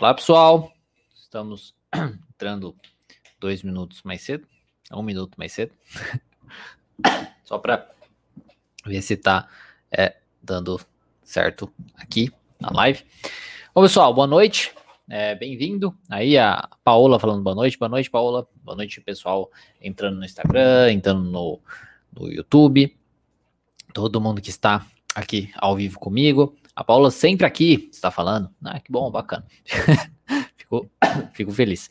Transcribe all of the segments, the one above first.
Olá, pessoal. Estamos entrando dois minutos mais cedo, um minuto mais cedo, só para ver se está é, dando certo aqui na live. Bom, pessoal, boa noite. É, Bem-vindo. Aí a Paola falando boa noite. Boa noite, Paola. Boa noite, pessoal entrando no Instagram, entrando no, no YouTube. Todo mundo que está aqui ao vivo comigo. A Paula sempre aqui está falando. Ah, que bom, bacana. fico, fico feliz.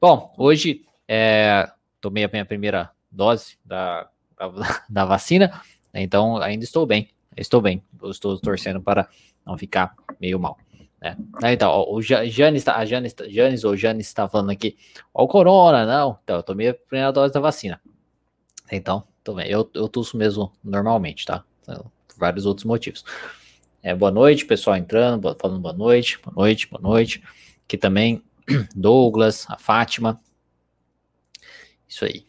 Bom, hoje é, tomei a minha primeira dose da, da, da, vacina, então ainda estou bem. Estou bem. Estou torcendo para não ficar meio mal. Né? Então, ó, o Janis, tá, a Janis, Janis ou Janis está falando aqui, ó, o corona, não. Então, eu tomei a primeira dose da vacina. Então, tô bem. Eu, eu tuço mesmo normalmente, tá? Por vários outros motivos. É, boa noite, pessoal entrando, falando boa noite, boa noite, boa noite. Aqui também, Douglas, a Fátima. Isso aí.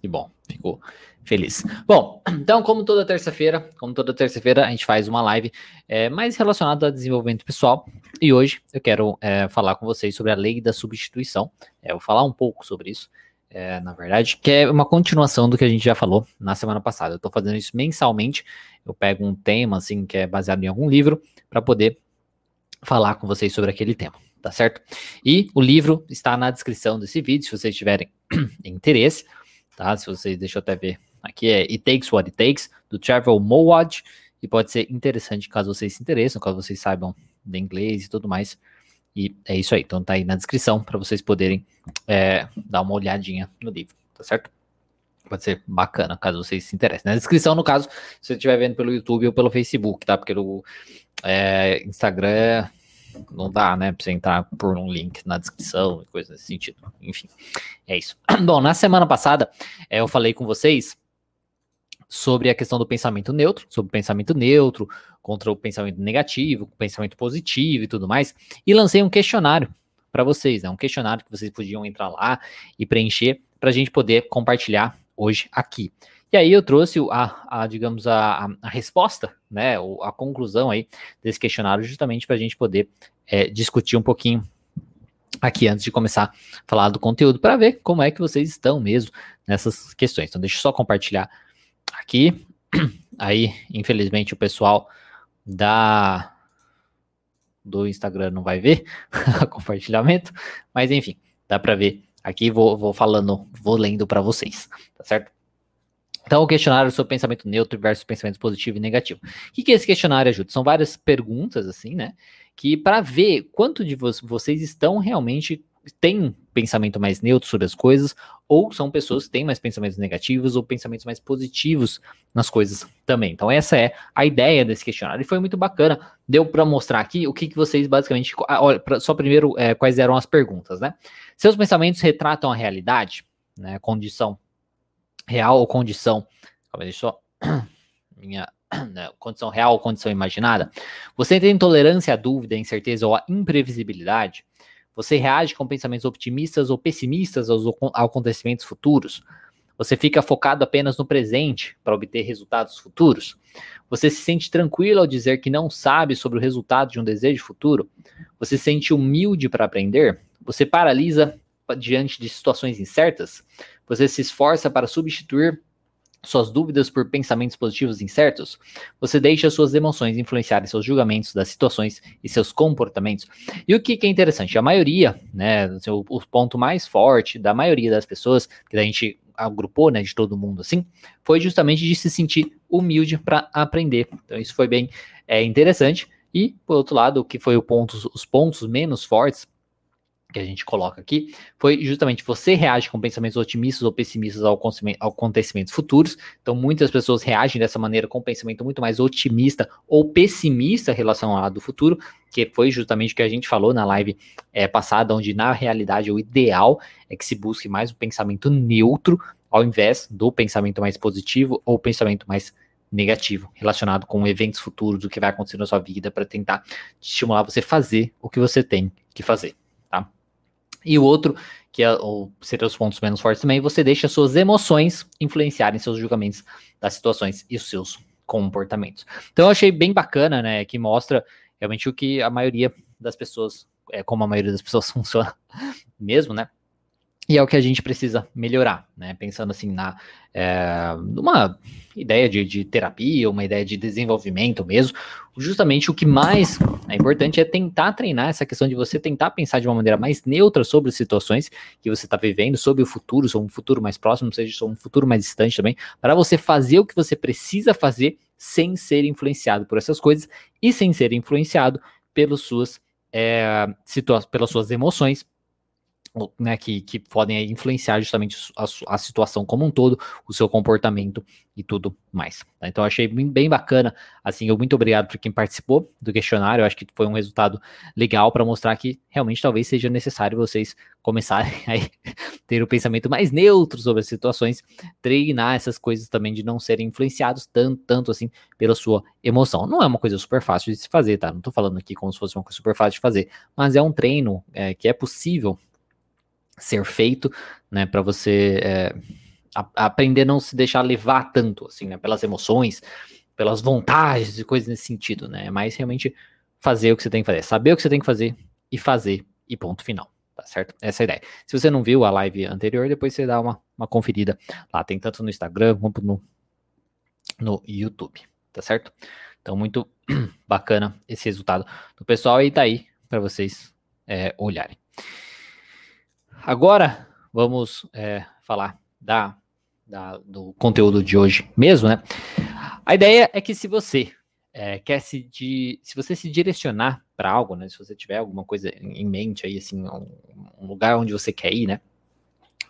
Que bom, ficou feliz. Bom, então, como toda terça-feira, como toda terça-feira, a gente faz uma live é, mais relacionada a desenvolvimento pessoal. E hoje eu quero é, falar com vocês sobre a lei da substituição. É, eu vou falar um pouco sobre isso é, na verdade, que é uma continuação do que a gente já falou na semana passada. Eu estou fazendo isso mensalmente. Eu pego um tema, assim, que é baseado em algum livro, para poder falar com vocês sobre aquele tema, tá certo? E o livro está na descrição desse vídeo, se vocês tiverem interesse, tá? Se vocês, deixa eu até ver, aqui é It Takes What It Takes, do Trevor Mowad, e pode ser interessante caso vocês se interessem, caso vocês saibam de inglês e tudo mais. E é isso aí. Então tá aí na descrição para vocês poderem é, dar uma olhadinha no livro, tá certo? Pode ser bacana, caso vocês se interessem. Na descrição, no caso, se você estiver vendo pelo YouTube ou pelo Facebook, tá? Porque o é, Instagram não dá, né? Pra você entrar por um link na descrição e coisa nesse sentido. Enfim, é isso. Bom, na semana passada, é, eu falei com vocês sobre a questão do pensamento neutro, sobre o pensamento neutro contra o pensamento negativo, pensamento positivo e tudo mais, e lancei um questionário para vocês, né? Um questionário que vocês podiam entrar lá e preencher para a gente poder compartilhar hoje aqui. E aí eu trouxe a, a digamos, a, a, resposta, né, a conclusão aí desse questionário justamente para a gente poder é, discutir um pouquinho aqui antes de começar a falar do conteúdo, para ver como é que vocês estão mesmo nessas questões. Então deixa eu só compartilhar aqui. Aí, infelizmente, o pessoal da do Instagram não vai ver compartilhamento, mas enfim, dá para ver aqui. Vou, vou falando, vou lendo para vocês, tá certo? Então, o questionário sobre pensamento neutro versus pensamento positivo e negativo. O que, que esse questionário ajuda? São várias perguntas, assim, né? Que para ver quanto de vo vocês estão realmente têm pensamento mais neutro sobre as coisas, ou são pessoas que têm mais pensamentos negativos ou pensamentos mais positivos nas coisas também. Então, essa é a ideia desse questionário. E foi muito bacana. Deu para mostrar aqui o que, que vocês basicamente. Ah, olha, só primeiro, é, quais eram as perguntas, né? Seus pensamentos retratam a realidade, né? Condição real ou condição. Calma, deixa eu só. Minha. Né, condição real ou condição imaginada. Você tem intolerância à dúvida, incerteza ou à imprevisibilidade? Você reage com pensamentos otimistas ou pessimistas aos acontecimentos futuros? Você fica focado apenas no presente para obter resultados futuros? Você se sente tranquilo ao dizer que não sabe sobre o resultado de um desejo futuro? Você se sente humilde para aprender? Você paralisa diante de situações incertas? Você se esforça para substituir suas dúvidas por pensamentos positivos incertos, você deixa suas emoções influenciarem seus julgamentos das situações e seus comportamentos. E o que, que é interessante? A maioria, né, o, o, ponto mais forte da maioria das pessoas, que a gente agrupou, né, de todo mundo assim, foi justamente de se sentir humilde para aprender. Então isso foi bem é, interessante. E, por outro lado, o que foi ponto, os pontos menos fortes que a gente coloca aqui, foi justamente você reage com pensamentos otimistas ou pessimistas ao acontecimentos futuros. Então, muitas pessoas reagem dessa maneira com um pensamento muito mais otimista ou pessimista relacionado ao futuro, que foi justamente o que a gente falou na live é, passada, onde na realidade o ideal é que se busque mais o pensamento neutro ao invés do pensamento mais positivo ou pensamento mais negativo relacionado com eventos futuros, o que vai acontecer na sua vida, para tentar estimular você a fazer o que você tem que fazer. E o outro, que é, ou seria os pontos menos fortes também, você deixa suas emoções influenciarem seus julgamentos das situações e os seus comportamentos. Então eu achei bem bacana, né, que mostra realmente o que a maioria das pessoas é como a maioria das pessoas funciona mesmo, né? E é o que a gente precisa melhorar, né? Pensando assim na é, ideia de, de, terapia, uma ideia de desenvolvimento mesmo. Justamente o que mais é importante é tentar treinar essa questão de você tentar pensar de uma maneira mais neutra sobre as situações que você está vivendo, sobre o futuro, sobre um futuro mais próximo, seja sobre um futuro mais distante também, para você fazer o que você precisa fazer sem ser influenciado por essas coisas e sem ser influenciado pelas suas, é, pelas suas emoções, né, que, que podem influenciar justamente a, a, situação como um todo, o seu comportamento e tudo mais. Tá? Então, achei bem, bacana. Assim, eu muito obrigado por quem participou do questionário. Eu acho que foi um resultado legal para mostrar que realmente talvez seja necessário vocês começarem a ter o um pensamento mais neutro sobre as situações, treinar essas coisas também de não serem influenciados tanto, tanto assim pela sua emoção. Não é uma coisa super fácil de se fazer, tá? Não estou falando aqui como se fosse uma coisa super fácil de fazer, mas é um treino é, que é possível ser feito, né, para você é, a, aprender a não se deixar levar tanto, assim, né, pelas emoções, pelas vontades e coisas nesse sentido, né, é mais realmente fazer o que você tem que fazer, saber o que você tem que fazer e fazer e ponto final, tá certo? Essa é a ideia. Se você não viu a live anterior, depois você dá uma, uma conferida lá, tem tanto no Instagram quanto no, no YouTube, tá certo? Então, muito bacana esse resultado do pessoal e tá aí para vocês é, olharem. Agora vamos é, falar da, da, do conteúdo de hoje mesmo, né? A ideia é que se você é, quer se, de, se você se direcionar para algo, né? Se você tiver alguma coisa em mente aí, assim, um, um lugar onde você quer ir, né?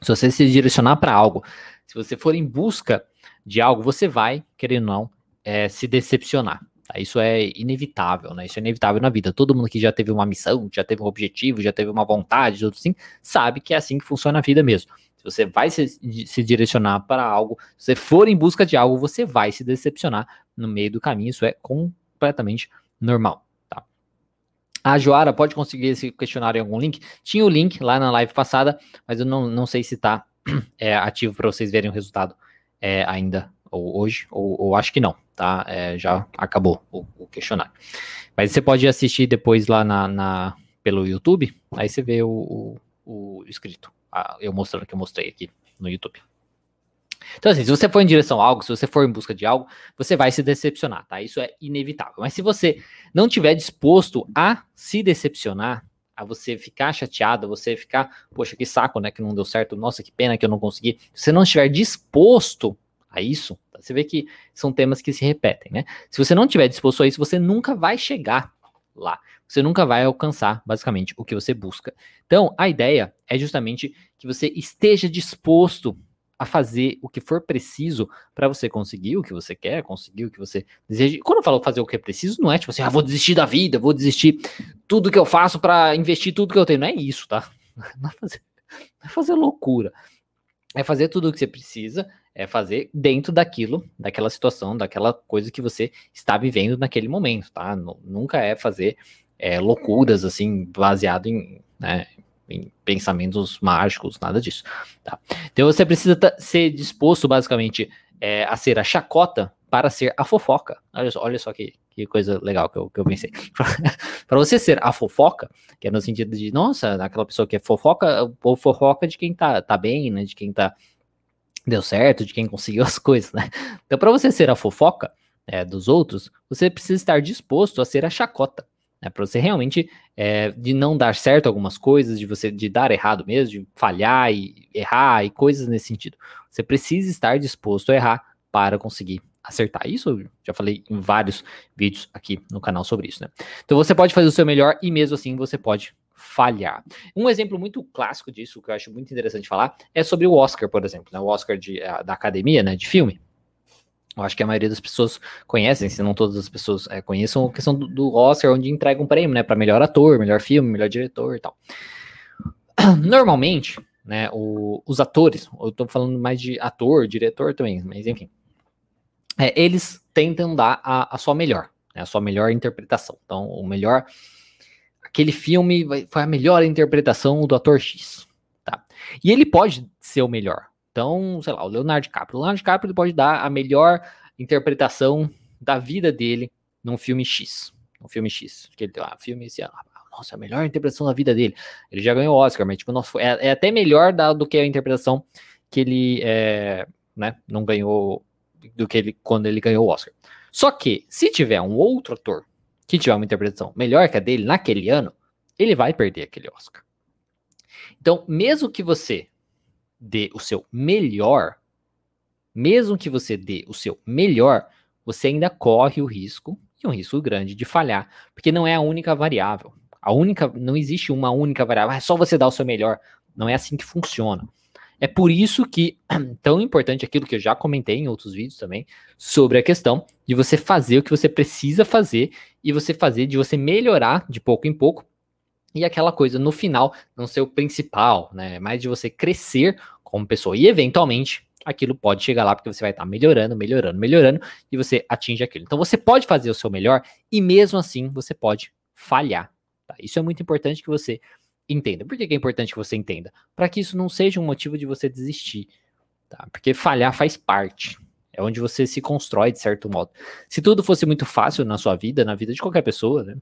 Se você se direcionar para algo, se você for em busca de algo, você vai, querendo ou não, é, se decepcionar. Tá? Isso é inevitável, né? Isso é inevitável na vida. Todo mundo que já teve uma missão, já teve um objetivo, já teve uma vontade, tudo assim, sabe que é assim que funciona a vida mesmo. Se você vai se, se direcionar para algo, se você for em busca de algo, você vai se decepcionar no meio do caminho. Isso é completamente normal. Tá? A Joara pode conseguir esse questionário em algum link? Tinha o link lá na live passada, mas eu não, não sei se está é, ativo para vocês verem o resultado é, ainda ou hoje, ou, ou acho que não, tá? É, já acabou o, o, questionário. Mas você pode assistir depois lá na, na pelo YouTube, aí você vê o, o, o escrito, ah, eu mostrando que eu mostrei aqui no YouTube. Então, assim, se você for em direção a algo, se você for em busca de algo, você vai se decepcionar, tá? Isso é inevitável. Mas se você não tiver disposto a se decepcionar, a você ficar chateado, você ficar, poxa, que saco, né, que não deu certo, nossa, que pena que eu não consegui. Se você não estiver disposto a isso, tá? você vê que são temas que se repetem, né? Se você não tiver disposto a isso, você nunca vai chegar lá. Você nunca vai alcançar, basicamente, o que você busca. Então, a ideia é justamente que você esteja disposto a fazer o que for preciso para você conseguir o que você quer, conseguir o que você deseja. Quando eu falo fazer o que é preciso, não é tipo assim, ah, vou desistir da vida, vou desistir tudo que eu faço para investir tudo que eu tenho. Não é isso, tá? Não é fazer, não é fazer loucura. É fazer tudo o que você precisa é fazer dentro daquilo, daquela situação, daquela coisa que você está vivendo naquele momento, tá? Nunca é fazer é, loucuras assim, baseado em, né, em pensamentos mágicos, nada disso, tá? Então você precisa ser disposto, basicamente, é, a ser a chacota para ser a fofoca. Olha só, olha só que, que coisa legal que eu, que eu pensei. para você ser a fofoca, que é no sentido de, nossa, aquela pessoa que é fofoca, ou fofoca de quem tá, tá bem, né? De quem tá deu certo, de quem conseguiu as coisas, né? Então, para você ser a fofoca é, dos outros, você precisa estar disposto a ser a chacota. Né, para você realmente é, de não dar certo algumas coisas, de você de dar errado mesmo, de falhar e errar e coisas nesse sentido. Você precisa estar disposto a errar para conseguir acertar. Isso eu já falei em vários vídeos aqui no canal sobre isso, né? Então você pode fazer o seu melhor e mesmo assim você pode falhar. Um exemplo muito clássico disso, que eu acho muito interessante falar, é sobre o Oscar, por exemplo, né? o Oscar de, a, da academia, né, de filme. Eu acho que a maioria das pessoas conhecem, se não todas as pessoas é, conheçam, a questão do, do, Oscar, onde entrega um prêmio, né, para melhor ator, melhor filme, melhor diretor e tal. Normalmente, né, o, os atores, eu tô falando mais de ator, diretor também, mas enfim, é, eles tentam dar a, a sua melhor, né, a sua melhor interpretação. Então, o melhor aquele filme foi a melhor interpretação do ator X, tá? E ele pode ser o melhor. Então, sei lá, o Leonardo DiCaprio. O Leonardo DiCaprio pode dar a melhor interpretação da vida dele num filme X. Um filme X. Que ele tem lá, filme esse ano. nossa, a melhor interpretação da vida dele. Ele já ganhou o Oscar, mas tipo, nossa, é, é até melhor da, do que a interpretação que ele é, né, não ganhou do que ele quando ele ganhou o Oscar. Só que se tiver um outro ator que tiver uma interpretação melhor que a dele naquele ano, ele vai perder aquele Oscar. Então, mesmo que você dê o seu melhor, mesmo que você dê o seu melhor, você ainda corre o risco, e um risco grande, de falhar, porque não é a única variável. A única, não existe uma única variável, é só você dar o seu melhor. Não é assim que funciona. É por isso que tão importante aquilo que eu já comentei em outros vídeos também, sobre a questão de você fazer o que você precisa fazer e você fazer de você melhorar de pouco em pouco e aquela coisa no final não ser o principal, né? Mais de você crescer como pessoa e eventualmente aquilo pode chegar lá porque você vai estar melhorando, melhorando, melhorando e você atinge aquilo. Então você pode fazer o seu melhor e mesmo assim você pode falhar. Tá? Isso é muito importante que você entenda. Por que é importante que você entenda? Para que isso não seja um motivo de você desistir. Tá? Porque falhar faz parte. É onde você se constrói de certo modo. Se tudo fosse muito fácil na sua vida, na vida de qualquer pessoa, né?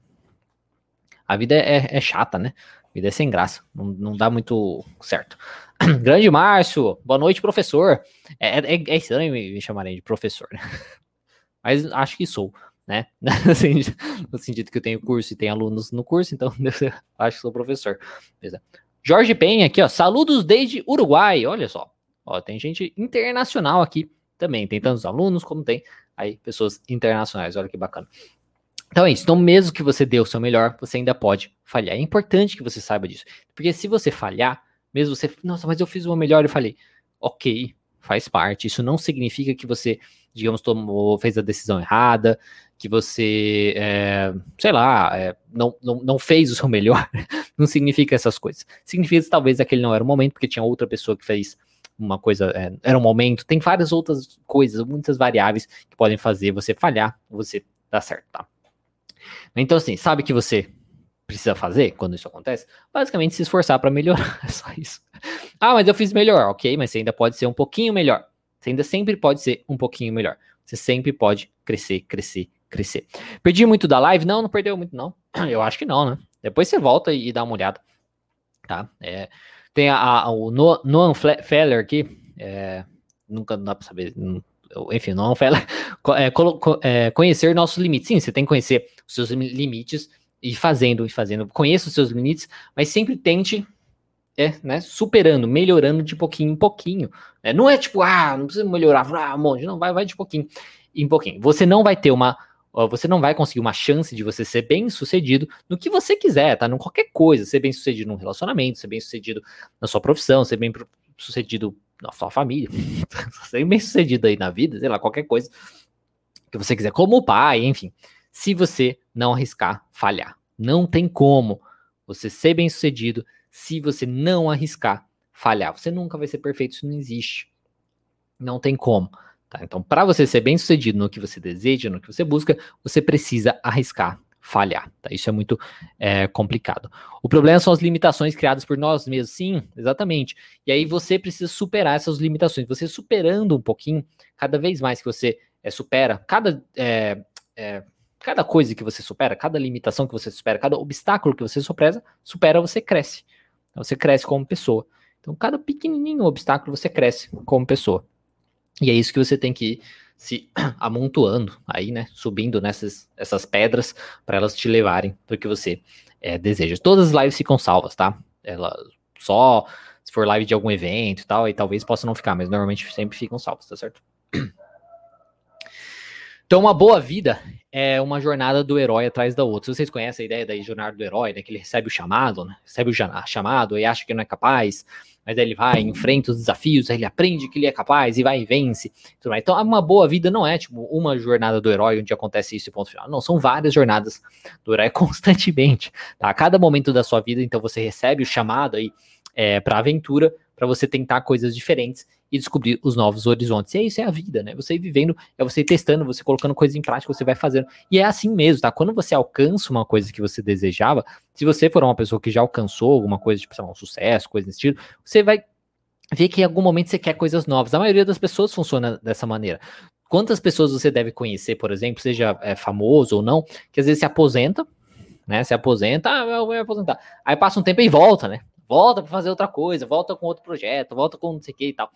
A vida é, é, chata, né? A vida é sem graça. Não, não dá muito certo. Grande Márcio, boa noite, professor. É, é, é estranho me, me chamarem de professor, né? Mas acho que sou né? no sentido que eu tenho curso e tenho alunos no curso, então acho que sou professor. Beleza. Jorge Penha aqui, ó, saludos desde Uruguai, olha só. Ó, tem gente internacional aqui também, tem tantos alunos como tem aí pessoas internacionais, olha que bacana. Então é isso, então mesmo que você dê o seu melhor, você ainda pode falhar. É importante que você saiba disso, porque se você falhar, mesmo você, nossa, mas eu fiz o melhor e falei, ok, faz parte. Isso não significa que você, digamos, tomou, fez a decisão errada, que você, é, sei lá, é, não, não, não fez o seu melhor, não significa essas coisas. Significa que talvez aquele não era o momento, porque tinha outra pessoa que fez uma coisa, é, era um momento. Tem várias outras coisas, muitas variáveis que podem fazer você falhar, você dar certo, tá? Então, assim, sabe que você precisa fazer quando isso acontece? Basicamente se esforçar para melhorar, é só isso. Ah, mas eu fiz melhor, ok, mas você ainda pode ser um pouquinho melhor. Você ainda sempre pode ser um pouquinho melhor. Você sempre pode crescer, crescer, crescer. Perdi muito da live? Não, não perdeu muito, não. Eu acho que não, né? Depois você volta e, dá uma olhada. Tá? É, tem a, a, o Noam Feller aqui. É, nunca dá pra saber. Enfim, Noam Feller. É, é, conhecer nossos limites. Sim, você tem que conhecer os seus limites e fazendo e fazendo. Conheça os seus limites, mas sempre tente é, né, superando, melhorando de pouquinho em pouquinho. É, não é tipo, ah, não precisa melhorar, ah, um monte, não, vai, vai de pouquinho em pouquinho. Você não vai ter uma você não vai conseguir uma chance de você ser bem sucedido no que você quiser, tá? Em qualquer coisa, ser bem sucedido num relacionamento, ser bem sucedido na sua profissão, ser bem sucedido na sua família, ser bem sucedido aí na vida, sei lá, qualquer coisa que você quiser, como pai, enfim. Se você não arriscar falhar, não tem como você ser bem sucedido se você não arriscar falhar. Você nunca vai ser perfeito, isso não existe. Não tem como. Tá? Então, para você ser bem sucedido no que você deseja, no que você busca, você precisa arriscar falhar. Tá? Isso é muito é, complicado. O problema são as limitações criadas por nós mesmos. Sim, exatamente. E aí você precisa superar essas limitações. Você superando um pouquinho, cada vez mais que você é, supera, cada, é, é, cada coisa que você supera, cada limitação que você supera, cada obstáculo que você supera, supera você cresce. Você cresce como pessoa. Então, cada pequenininho obstáculo você cresce como pessoa. E é isso que você tem que ir se amontoando aí, né? Subindo nessas essas pedras para elas te levarem para o que você é, deseja. Todas as lives ficam salvas, tá? Ela só se for live de algum evento e tal, aí talvez possa não ficar, mas normalmente sempre ficam salvas, tá certo? Então, uma boa vida é uma jornada do herói atrás da outra. Vocês conhecem a ideia da jornada do herói, né? Que ele recebe o chamado, né? Recebe o chamado e acha que não é capaz, mas aí ele vai, enfrenta os desafios, aí ele aprende que ele é capaz e vai e vence. Então, uma boa vida não é tipo uma jornada do herói onde acontece isso e ponto final. Não, são várias jornadas do herói constantemente. Tá? A cada momento da sua vida, então você recebe o chamado aí é, para aventura, para você tentar coisas diferentes e descobrir os novos horizontes. E é isso é a vida, né? Você vivendo, é você testando, você colocando coisas em prática, você vai fazendo. E é assim mesmo, tá? Quando você alcança uma coisa que você desejava, se você for uma pessoa que já alcançou alguma coisa, tipo, um sucesso, coisa desse estilo, você vai ver que em algum momento você quer coisas novas. A maioria das pessoas funciona dessa maneira. Quantas pessoas você deve conhecer, por exemplo, seja é, famoso ou não, que às vezes se aposenta, né? Se aposenta, ah, eu vou me aposentar. Aí passa um tempo e volta, né? Volta para fazer outra coisa, volta com outro projeto, volta com não sei o que e tal.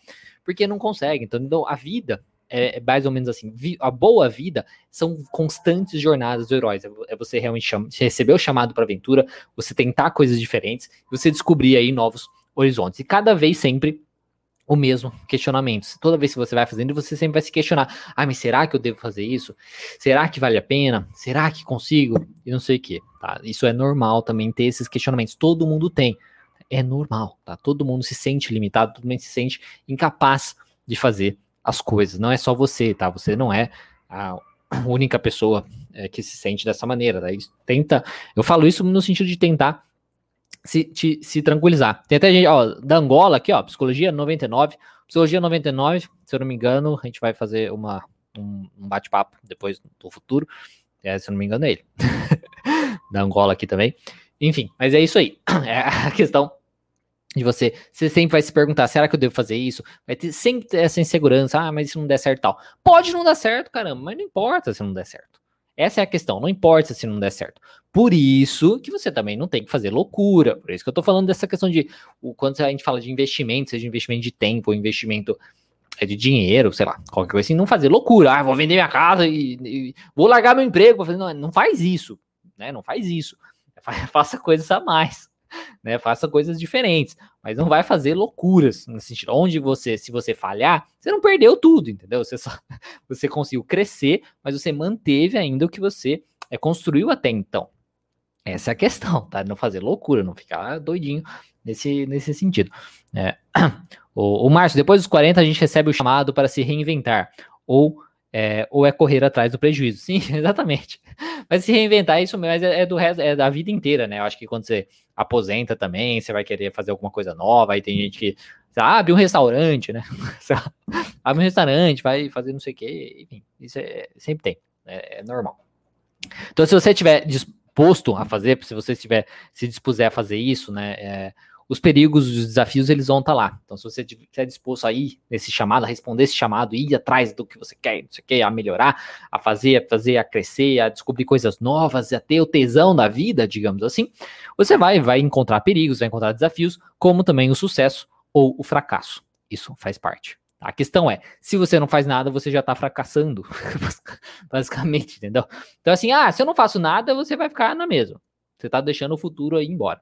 Porque não consegue. Então, então a vida é, é mais ou menos assim. A boa vida são constantes jornadas do heróis. É você realmente chama, receber o chamado para aventura, você tentar coisas diferentes, você descobrir aí novos horizontes. E cada vez sempre o mesmo questionamento. Toda vez que você vai fazendo, você sempre vai se questionar: ah, mas será que eu devo fazer isso? Será que vale a pena? Será que consigo? E não sei o que. Tá? Isso é normal também ter esses questionamentos. Todo mundo tem. É normal, tá? Todo mundo se sente limitado, todo mundo se sente incapaz de fazer as coisas. Não é só você, tá? Você não é a única pessoa é, que se sente dessa maneira. Tá? Tenta. Eu falo isso no sentido de tentar se, te, se tranquilizar. Tem até gente, ó, da Angola aqui, ó, Psicologia 99. Psicologia 99, se eu não me engano, a gente vai fazer uma, um, um bate-papo depois do futuro. É, se eu não me engano, é ele. da Angola aqui também. Enfim, mas é isso aí. É a questão de você, você sempre vai se perguntar, será que eu devo fazer isso? Vai ter sempre essa insegurança, ah, mas se não der certo tal. Pode não dar certo, caramba, mas não importa se não der certo. Essa é a questão, não importa se não der certo. Por isso que você também não tem que fazer loucura. Por isso que eu tô falando dessa questão de o, quando a gente fala de investimento, seja investimento de tempo, investimento é de dinheiro, sei lá, qualquer coisa assim, não fazer loucura. Ah, vou vender minha casa e, e vou largar meu emprego. Não, não faz isso, né? Não faz isso. Faça coisas a mais né? Faça coisas diferentes, mas não vai fazer loucuras no sentido. Onde você, se você falhar, você não perdeu tudo, entendeu? Você só você conseguiu crescer, mas você manteve ainda o que você é, construiu até então. Essa é a questão, tá? Não fazer loucura, não ficar doidinho nesse, nesse sentido. É. O, o Márcio, depois dos 40, a gente recebe o chamado para se reinventar. Ou é, ou é correr atrás do prejuízo. Sim, exatamente. Mas se reinventar isso, mas é, é, do resto, é da vida inteira, né? Eu acho que quando você aposenta também, você vai querer fazer alguma coisa nova, aí tem gente que abre um restaurante, né? abre um restaurante, vai fazer não sei o quê, enfim, isso é, sempre tem, é, é normal. Então, se você estiver disposto a fazer, se você estiver se dispuser a fazer isso, né? É, os perigos, os desafios, eles vão estar tá lá. Então, se você estiver disposto a ir nesse chamado, a responder esse chamado, ir atrás do que você quer, você quer, a melhorar, a fazer, a fazer, a crescer, a descobrir coisas novas, a ter o tesão da vida, digamos assim, você vai, vai encontrar perigos, vai encontrar desafios, como também o sucesso ou o fracasso. Isso faz parte. A questão é, se você não faz nada, você já está fracassando, basicamente, entendeu? Então, assim, ah, se eu não faço nada, você vai ficar na mesma. Você está deixando o futuro aí embora.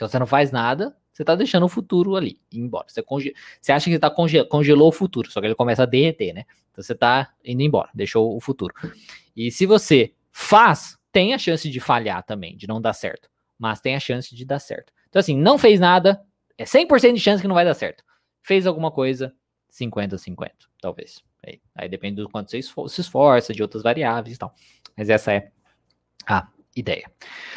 Então você não faz nada, você está deixando o futuro ali, ir embora. Você, conge... você acha que está conge... congelou o futuro, só que ele começa a derreter, né? Então você está indo embora, deixou o futuro. E se você faz, tem a chance de falhar também, de não dar certo. Mas tem a chance de dar certo. Então, assim, não fez nada, é 100% de chance que não vai dar certo. Fez alguma coisa, 50-50, talvez. Aí, aí, depende do quanto você se esforça, de outras variáveis e tal. Mas essa é a ideia.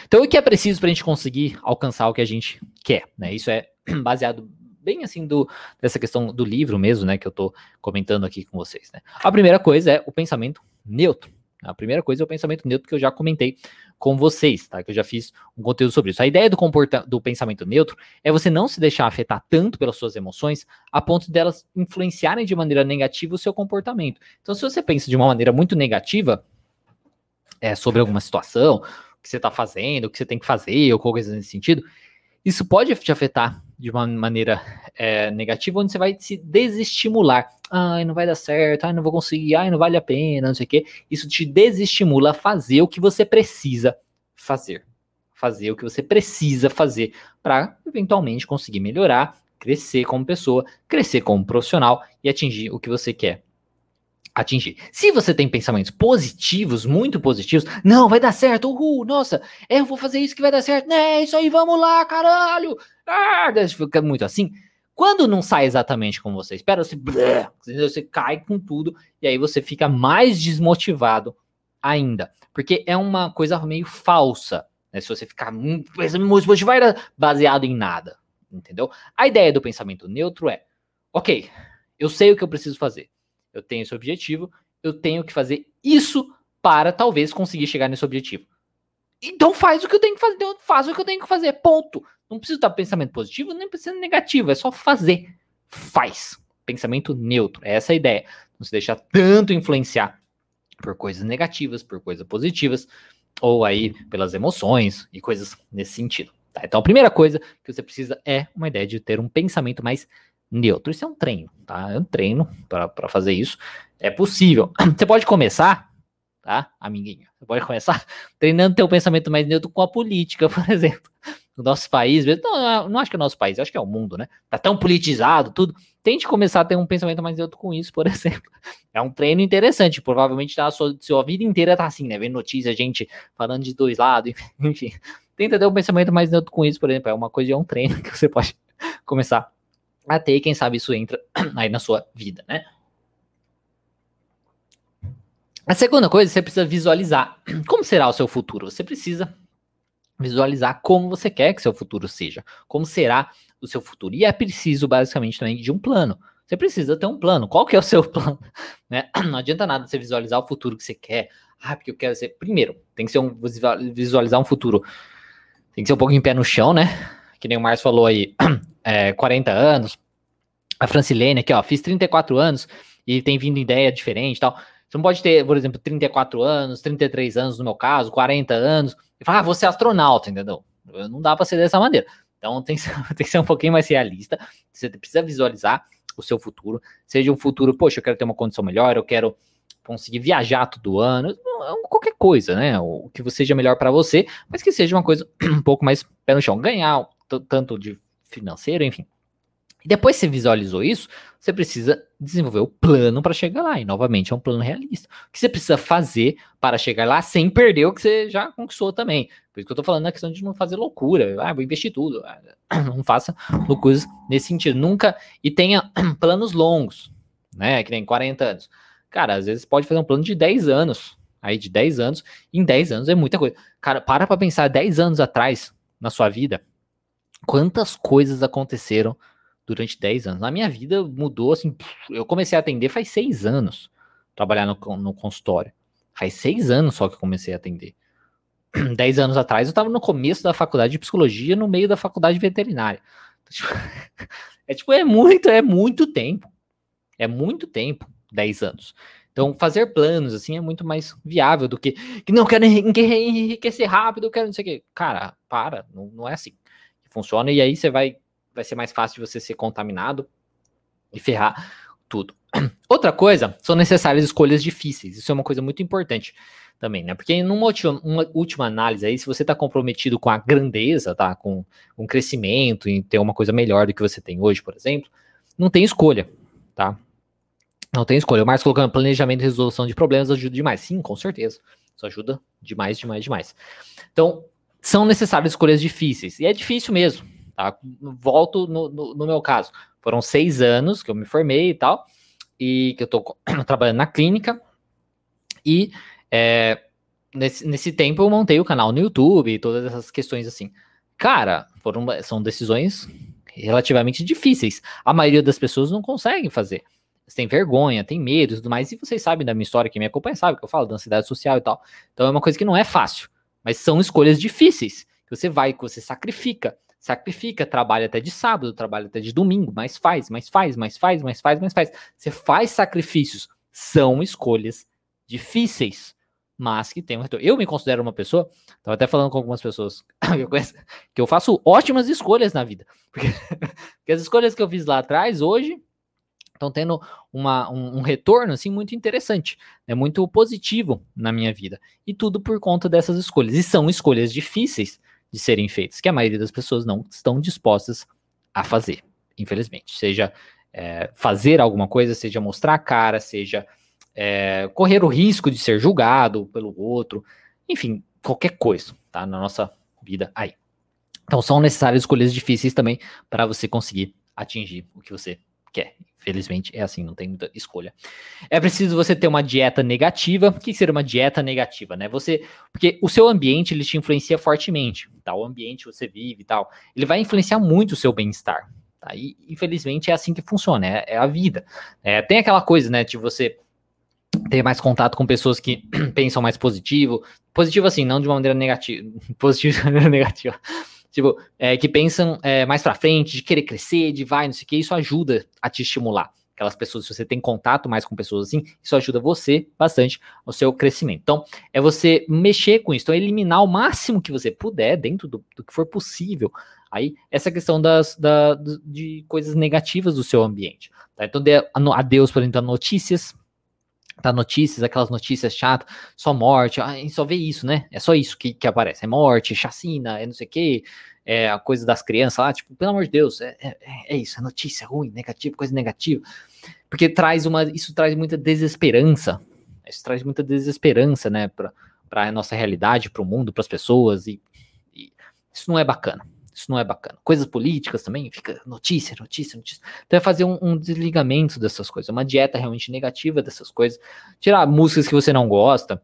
Então, o que é preciso para a gente conseguir alcançar o que a gente quer? Né? Isso é baseado bem assim do, dessa questão do livro mesmo, né, que eu estou comentando aqui com vocês. Né? A primeira coisa é o pensamento neutro. A primeira coisa é o pensamento neutro que eu já comentei com vocês, tá? Que eu já fiz um conteúdo sobre isso. A ideia do, comporta do pensamento neutro é você não se deixar afetar tanto pelas suas emoções a ponto delas influenciarem de maneira negativa o seu comportamento. Então, se você pensa de uma maneira muito negativa é, sobre alguma situação, que você está fazendo, o que você tem que fazer, ou coisas nesse sentido, isso pode te afetar de uma maneira é, negativa, onde você vai se desestimular. Ai, não vai dar certo, ai, não vou conseguir, ai, não vale a pena, não sei o quê. Isso te desestimula a fazer o que você precisa fazer. Fazer o que você precisa fazer para eventualmente conseguir melhorar, crescer como pessoa, crescer como profissional e atingir o que você quer atingir. Se você tem pensamentos positivos, muito positivos, não, vai dar certo, uhul, nossa, eu vou fazer isso que vai dar certo, né, isso aí, vamos lá, caralho, ah, fica muito assim. Quando não sai exatamente como você espera, você, você cai com tudo e aí você fica mais desmotivado ainda, porque é uma coisa meio falsa, né, se você ficar muito motivado baseado em nada, entendeu? A ideia do pensamento neutro é, ok, eu sei o que eu preciso fazer, eu tenho esse objetivo, eu tenho que fazer isso para talvez conseguir chegar nesse objetivo. Então faz o que eu tenho que fazer, então faz o que eu tenho que fazer, ponto. Não precisa estar pensamento positivo, nem pensamento negativo, é só fazer. Faz. Pensamento neutro, é essa a ideia. Não se deixar tanto influenciar por coisas negativas, por coisas positivas, ou aí pelas emoções e coisas nesse sentido. Tá? Então, a primeira coisa que você precisa é uma ideia de ter um pensamento mais neutro. Isso é um treino, tá? É um treino para fazer isso. É possível. Você pode começar, tá, amiguinho? Você pode começar treinando teu pensamento mais neutro com a política, por exemplo. No nosso país, não, não acho que é o nosso país, acho que é o mundo, né? Tá tão politizado, tudo. Tente começar a ter um pensamento mais neutro com isso, por exemplo. É um treino interessante. Provavelmente tá, a sua, sua vida inteira tá assim, né? Vendo notícia, gente falando de dois lados, enfim. Tenta ter um pensamento mais neutro com isso, por exemplo. É uma coisa, é um treino que você pode começar a ter, e quem sabe isso entra aí na sua vida, né? A segunda coisa, você precisa visualizar como será o seu futuro. Você precisa visualizar como você quer que seu futuro seja, como será o seu futuro. E é preciso basicamente também de um plano. Você precisa ter um plano. Qual que é o seu plano? Né? Não adianta nada você visualizar o futuro que você quer. Ah, porque eu quero ser. Primeiro, tem que ser um visualizar um futuro. Tem que ser um pouco em pé no chão, né? Que nem o Márcio falou aí, é, 40 anos. A Francilene aqui, ó, fiz 34 anos e tem vindo ideia diferente e tal. Você não pode ter, por exemplo, 34 anos, 33 anos no meu caso, 40 anos, e falar, ah, você é astronauta, entendeu? Não dá para ser dessa maneira. Então tem que, ser, tem que ser um pouquinho mais realista. Você precisa visualizar o seu futuro. Seja um futuro, poxa, eu quero ter uma condição melhor, eu quero conseguir viajar todo ano, qualquer coisa, né? O que seja melhor para você, mas que seja uma coisa um pouco mais pé no chão. Ganhar tanto de financeiro, enfim, e depois que você visualizou isso, você precisa desenvolver o plano para chegar lá. E novamente é um plano realista. O que você precisa fazer para chegar lá sem perder o que você já conquistou também. Por isso que eu tô falando na questão de não fazer loucura. Ah, vou investir tudo. Ah, não faça loucuras nesse sentido. Nunca. E tenha planos longos, né? Que tem 40 anos. Cara, às vezes pode fazer um plano de 10 anos. Aí de 10 anos. Em 10 anos é muita coisa. Cara, para pra pensar 10 anos atrás na sua vida. Quantas coisas aconteceram durante 10 anos. Na minha vida mudou assim. Eu comecei a atender faz seis anos, trabalhar no, no consultório. Faz seis anos só que eu comecei a atender. Dez anos atrás eu estava no começo da faculdade de psicologia, no meio da faculdade veterinária. É tipo, é muito, é muito tempo. É muito tempo, 10 anos. Então, fazer planos, assim, é muito mais viável do que, que não, quero enriquecer rápido, quero não sei o quê. Cara, para, não, não é assim funciona. E aí você vai vai ser mais fácil de você ser contaminado e ferrar tudo. Outra coisa, são necessárias escolhas difíceis. Isso é uma coisa muito importante também, né? Porque numa última, última análise aí, se você está comprometido com a grandeza, tá? Com um crescimento e ter uma coisa melhor do que você tem hoje, por exemplo, não tem escolha, tá? Não tem escolha. O Marcos colocando planejamento e resolução de problemas ajuda demais. Sim, com certeza. Isso ajuda demais, demais, demais. Então, são necessárias escolhas difíceis. E é difícil mesmo. Tá? Volto no, no, no meu caso. Foram seis anos que eu me formei e tal, e que eu tô trabalhando na clínica. E é, nesse, nesse tempo eu montei o canal no YouTube e todas essas questões assim. Cara, foram, são decisões relativamente difíceis. A maioria das pessoas não conseguem fazer. tem vergonha, tem medo e tudo mais. E vocês sabem da minha história, que me acompanha sabe que eu falo da ansiedade social e tal. Então é uma coisa que não é fácil. Mas são escolhas difíceis. Que você vai, que você sacrifica sacrifica, trabalha até de sábado, trabalha até de domingo, mas faz, mas faz, mas faz, mas faz, mas faz. Você faz sacrifícios, são escolhas difíceis, mas que tem um retorno. Eu me considero uma pessoa, estava até falando com algumas pessoas que eu conheço, que eu faço ótimas escolhas na vida. Porque, porque as escolhas que eu fiz lá atrás, hoje, estão tendo uma, um, um, retorno assim muito interessante, é muito positivo na minha vida. E tudo por conta dessas escolhas. E são escolhas difíceis, de serem feitas, que a maioria das pessoas não estão dispostas a fazer, infelizmente. Seja é, fazer alguma coisa, seja mostrar a cara, seja é, correr o risco de ser julgado pelo outro, enfim, qualquer coisa, tá? Na nossa vida aí. Então são necessárias escolhas difíceis também para você conseguir atingir o que você quer. Felizmente é assim, não tem muita escolha. É preciso você ter uma dieta negativa. O que seria uma dieta negativa, né? Você, porque o seu ambiente ele te influencia fortemente, tá? O ambiente que você vive e tal, ele vai influenciar muito o seu bem-estar. Tá? E infelizmente é assim que funciona, é, é a vida. É, tem aquela coisa, né, de você ter mais contato com pessoas que pensam mais positivo, positivo assim, não de uma maneira negativa, positivo de maneira negativa, tipo, é, que pensam é, mais pra frente, de querer crescer, de vai, não sei o que, isso ajuda a te estimular. aquelas pessoas, se você tem contato mais com pessoas assim, isso ajuda você bastante no seu crescimento. Então, é você mexer com isso, então eliminar o máximo que você puder dentro do, do que for possível. Aí, essa questão das, da, de coisas negativas do seu ambiente. Tá? Então, dê adeus, por exemplo, a notícias, tá? Notícias, aquelas notícias chatas, só morte, a gente só vê isso, né? É só isso que, que aparece, é morte, chacina, é não sei o quê, é a coisa das crianças lá, tipo, pelo amor de Deus, é, é, é isso, é notícia ruim, negativa, coisa negativa. Porque traz uma, isso traz muita desesperança, isso traz muita desesperança, né, para a nossa realidade, para o mundo, para as pessoas, e, e isso não é bacana. Isso não é bacana. Coisas políticas também, fica notícia, notícia, notícia. Então é fazer um, um, desligamento dessas coisas, uma dieta realmente negativa dessas coisas. Tirar músicas que você não gosta,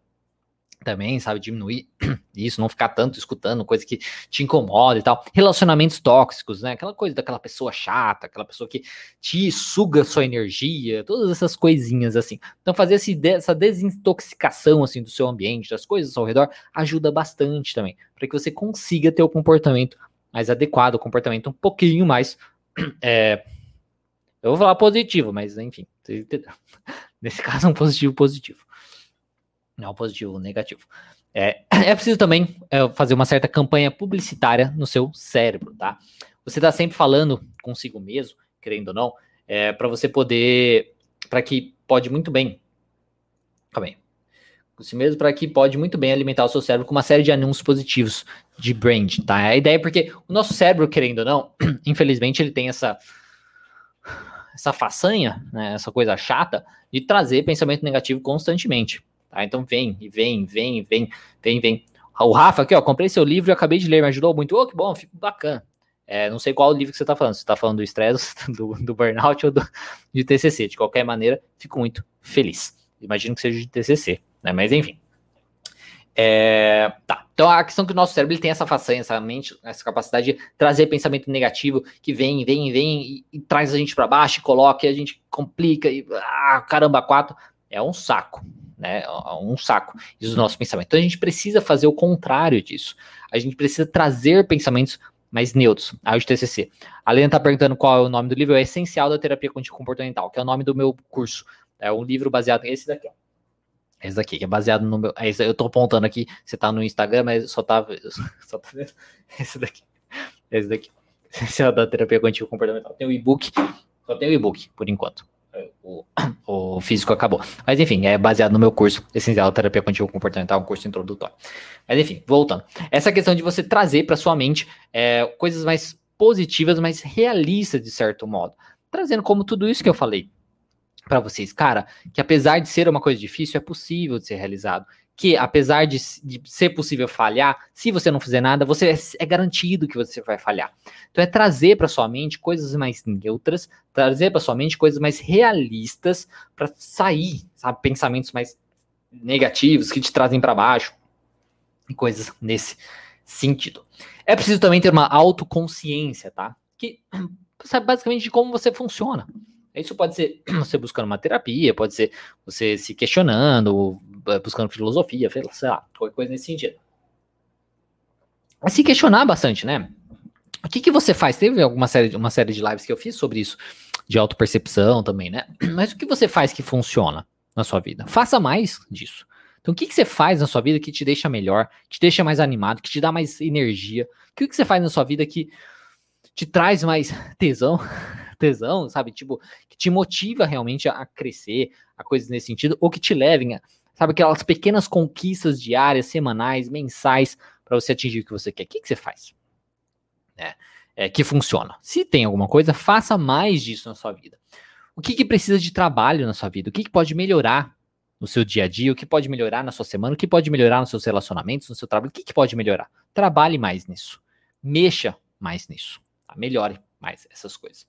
também, sabe, diminuir isso, não ficar tanto escutando coisa que te incomoda e tal. Relacionamentos tóxicos, né? Aquela coisa daquela pessoa chata, aquela pessoa que te suga sua energia, todas essas coisinhas assim. Então fazer esse, essa desintoxicação assim do seu ambiente, das coisas ao redor, ajuda bastante também, para que você consiga ter o comportamento mais adequado, o comportamento um pouquinho mais é, eu vou falar positivo, mas enfim, nesse caso é um positivo positivo. Não, positivo, negativo. É, é preciso também é, fazer uma certa campanha publicitária no seu cérebro, tá? Você está sempre falando consigo mesmo, querendo ou não, é, para você poder, para que pode muito bem, calma aí, si mesmo, para que pode muito bem alimentar o seu cérebro com uma série de anúncios positivos de brand, tá? A ideia é porque o nosso cérebro, querendo ou não, infelizmente ele tem essa essa façanha, né, essa coisa chata de trazer pensamento negativo constantemente. Tá? Então vem, vem, vem, vem, vem, vem. O Rafa aqui, ó, comprei seu livro e acabei de ler, me ajudou muito. Oh, que bom, fico bacana. É, não sei qual livro que você está falando, se está falando do estresse, do, do, burnout ou do, de TCC. De qualquer maneira, fico muito feliz. Imagino que seja de TCC, né? Mas enfim. É, tá. Então a questão é que o nosso cérebro tem essa façanha, essa mente, essa capacidade de trazer pensamento negativo que vem, vem, vem e, e traz a gente para baixo, e coloca e a gente complica e ah, caramba, quatro. É um saco, né? Um saco isso do nosso pensamento. Então a gente precisa fazer o contrário disso. A gente precisa trazer pensamentos mais neutros. A de TCC. A Lena está perguntando qual é o nome do livro. É Essencial da Terapia Comportamental, que é o nome do meu curso. É um livro baseado nesse daqui, ó. Esse daqui, que é baseado no meu. É eu tô apontando aqui, você tá no Instagram, mas só tá, só tá vendo esse daqui. Esse daqui. Essencial da Terapia Cognitivo Comportamental. Tem o e-book, só tem o e-book, por enquanto o, o físico acabou. Mas enfim, é baseado no meu curso Essencial Terapia Contínua Comportamental, um curso introdutório. Mas enfim, voltando. Essa questão de você trazer para sua mente é, coisas mais positivas, mais realistas de certo modo. Trazendo como tudo isso que eu falei para vocês, cara, que apesar de ser uma coisa difícil, é possível de ser realizado que, apesar de, de, ser possível falhar, se você não fizer nada, você é, é garantido que você vai falhar. Então é trazer para sua mente coisas mais neutras, trazer para sua mente coisas mais realistas para sair, sabe, pensamentos mais negativos que te trazem para baixo e coisas nesse sentido. É preciso também ter uma autoconsciência, tá? Que sabe basicamente de como você funciona. Isso pode ser você buscando uma terapia, pode ser você se questionando, eh, buscando filosofia, sei lá, qualquer coisa nesse sentido. É se questionar bastante, né? O que, que você faz? Teve alguma série, uma série de lives que eu fiz sobre isso, de autopercepção também, né? Mas o que você faz que funciona na sua vida? Faça mais disso. Então, o que, que você faz na sua vida que te deixa melhor, que te deixa mais animado, que te dá mais energia? O que, que você faz na sua vida que te traz mais tesão, tesão, sabe? Tipo, que te motiva realmente a crescer, a coisas nesse sentido, ou que te levem a, sabe, aquelas pequenas conquistas diárias, semanais, mensais, para você atingir o que você quer. O que, que você faz? É, é, que funciona. Se tem alguma coisa, faça mais disso na sua vida. O que, que precisa de trabalho na sua vida? O que, que pode melhorar no seu dia a dia? O que pode melhorar na sua semana? O que pode melhorar nos seus relacionamentos, no seu trabalho? O que, que pode melhorar? Trabalhe mais nisso. Mexa mais nisso. Tá? Melhore mais essas coisas.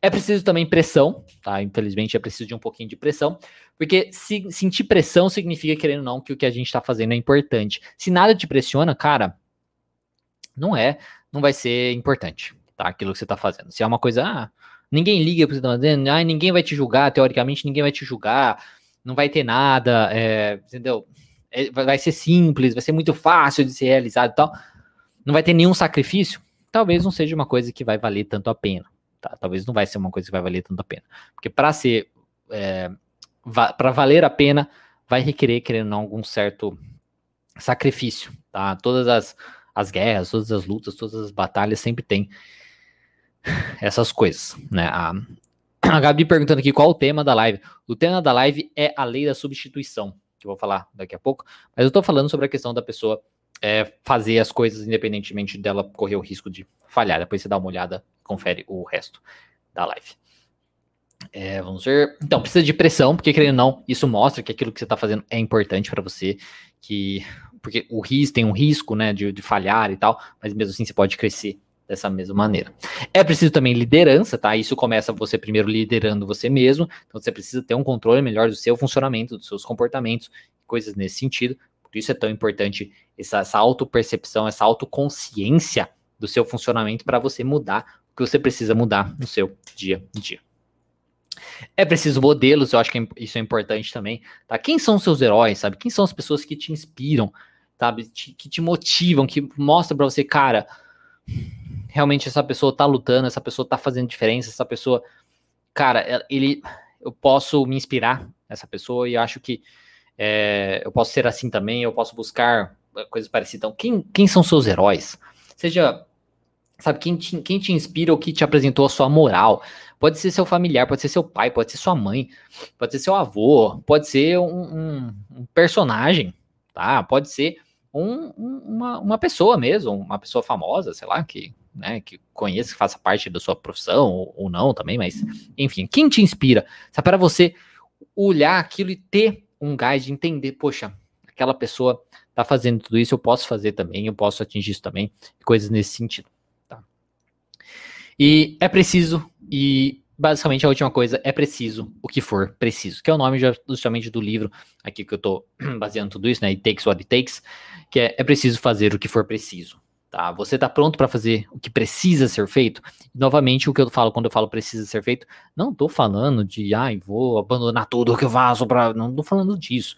É preciso também pressão, tá? Infelizmente é preciso de um pouquinho de pressão, porque se sentir pressão significa, querendo ou não, que o que a gente está fazendo é importante. Se nada te pressiona, cara, não é, não vai ser importante, tá? Aquilo que você está fazendo. Se é uma coisa, ah, ninguém liga para você tá fazendo, ah, ninguém vai te julgar, teoricamente ninguém vai te julgar, não vai ter nada, é, entendeu? É, vai ser simples, vai ser muito fácil de ser realizado e tal. Não vai ter nenhum sacrifício talvez não seja uma coisa que vai valer tanto a pena, Tá? Talvez não vai ser uma coisa que vai valer tanto a pena. Porque para ser. É, va para valer a pena, vai requerer, querendo ou não, algum certo sacrifício. Tá? Todas as, as guerras, todas as lutas, todas as batalhas sempre tem essas coisas. Né? A, a Gabi perguntando aqui qual o tema da live. O tema da live é a lei da substituição, que eu vou falar daqui a pouco. Mas eu estou falando sobre a questão da pessoa é, fazer as coisas independentemente dela correr o risco de falhar. Depois você dá uma olhada, confere o resto da live. É, vamos ver. Então, precisa de pressão, porque querendo ou não, isso mostra que aquilo que você está fazendo é importante para você, que porque o risco tem um risco, né, de, de falhar e tal, mas mesmo assim você pode crescer dessa mesma maneira. É preciso também liderança, tá? Isso começa você primeiro liderando você mesmo, então você precisa ter um controle melhor do seu funcionamento, dos seus comportamentos, coisas nesse sentido. Por isso é tão importante essa, essa autopercepção, essa autoconsciência do seu funcionamento para você mudar o que você precisa mudar no seu dia a dia. É preciso modelos, eu acho que é isso é importante também, tá? Quem são os seus heróis, sabe? Quem são as pessoas que te inspiram, sabe? que te motivam, que mostram para você, cara, realmente essa pessoa tá lutando, essa pessoa tá fazendo diferença, essa pessoa, cara, ele, eu posso me inspirar nessa pessoa e acho que é, eu posso ser assim também, eu posso buscar coisas parecidas. Então, quem, quem são seus heróis? Seja, sabe, quem te, quem te inspira ou que te apresentou a sua moral? Pode ser seu familiar, pode ser seu pai, pode ser sua mãe, pode ser seu avô, pode ser um, um, um personagem, tá? Pode ser um, uma, uma pessoa mesmo, uma pessoa famosa, sei lá, que né, que conheça, que faça parte da sua profissão ou, ou não também, mas enfim, quem te inspira? É para você olhar aquilo e ter um gás de entender, poxa, aquela pessoa tá fazendo tudo isso, eu posso fazer também, eu posso atingir isso também, coisas nesse sentido, tá? E é preciso, e basicamente a última coisa, é preciso o que for preciso, que é o nome justamente do livro aqui que eu tô baseando tudo isso, né, It Takes What It Takes, que é, é preciso fazer o que for preciso, Tá? Você está pronto para fazer o que precisa ser feito? Novamente, o que eu falo quando eu falo precisa ser feito, não estou falando de, ai, vou abandonar tudo que eu faço para, não estou falando disso.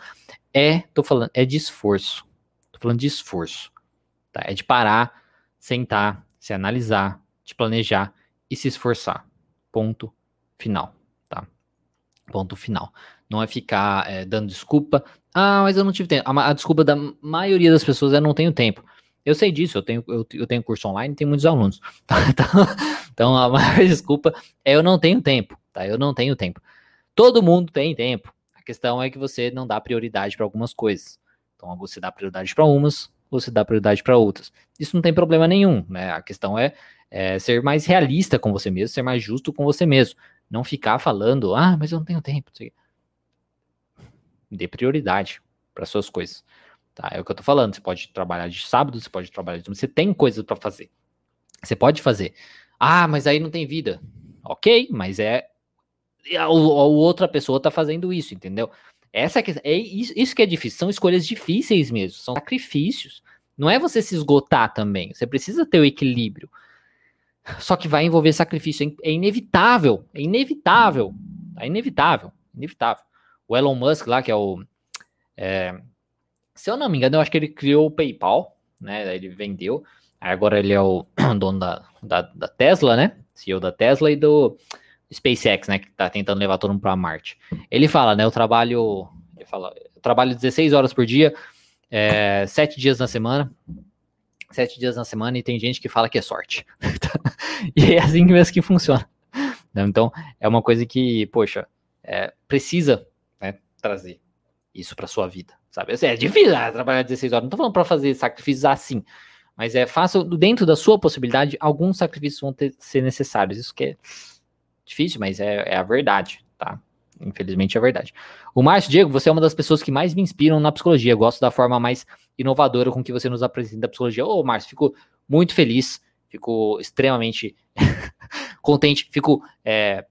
É, tô falando, é de esforço. Tô falando de esforço. Tá? É de parar, sentar, se analisar, de planejar e se esforçar. Ponto final, tá? Ponto final. Não é ficar é, dando desculpa. Ah, mas eu não tive tempo. A, a desculpa da maioria das pessoas é não tenho tempo. Eu sei disso, eu tenho, eu, eu tenho curso online tenho muitos alunos. Tá? Então, então, a maior desculpa é eu não tenho tempo, tá? Eu não tenho tempo. Todo mundo tem tempo. A questão é que você não dá prioridade para algumas coisas. Então, você dá prioridade para umas, você dá prioridade para outras. Isso não tem problema nenhum, né? A questão é, é, ser mais realista com você mesmo, ser mais justo com você mesmo. Não ficar falando, ah, mas eu não tenho tempo. Dê prioridade para suas coisas. Tá? É o que eu tô falando. Você pode trabalhar de sábado, você pode trabalhar de domingo, você tem coisas para fazer. Você pode fazer. Ah, mas aí não tem vida. Ok, mas é. A, a outra pessoa tá fazendo isso, entendeu? Essa é, é isso, isso que é difícil. São escolhas difíceis mesmo. São sacrifícios. Não é você se esgotar também. Você precisa ter o equilíbrio. Só que vai envolver sacrifício. É, é inevitável. É inevitável. É inevitável. Inevitável. O Elon Musk lá, que é o. É, se eu não me engano, eu acho que ele criou o PayPal, né? Ele vendeu. Agora ele é o dono da, da, da Tesla, né? CEO da Tesla e do SpaceX, né? Que tá tentando levar todo mundo para Marte. Ele fala, né? Eu trabalho. Ele fala, eu trabalho 16 horas por dia, é, 7 dias na semana. 7 dias na semana e tem gente que fala que é sorte. e é assim mesmo que funciona. Então, é uma coisa que, poxa, é, precisa né, trazer isso para sua vida. Sabe? Assim, é difícil ah, trabalhar 16 horas. Não tô falando para fazer sacrifícios assim. Mas é fácil, dentro da sua possibilidade, alguns sacrifícios vão ter, ser necessários. Isso que é difícil, mas é, é a verdade, tá? Infelizmente é verdade. O Márcio Diego, você é uma das pessoas que mais me inspiram na psicologia. Eu gosto da forma mais inovadora com que você nos apresenta a psicologia. Ô, Márcio, fico muito feliz, fico extremamente contente, fico. É...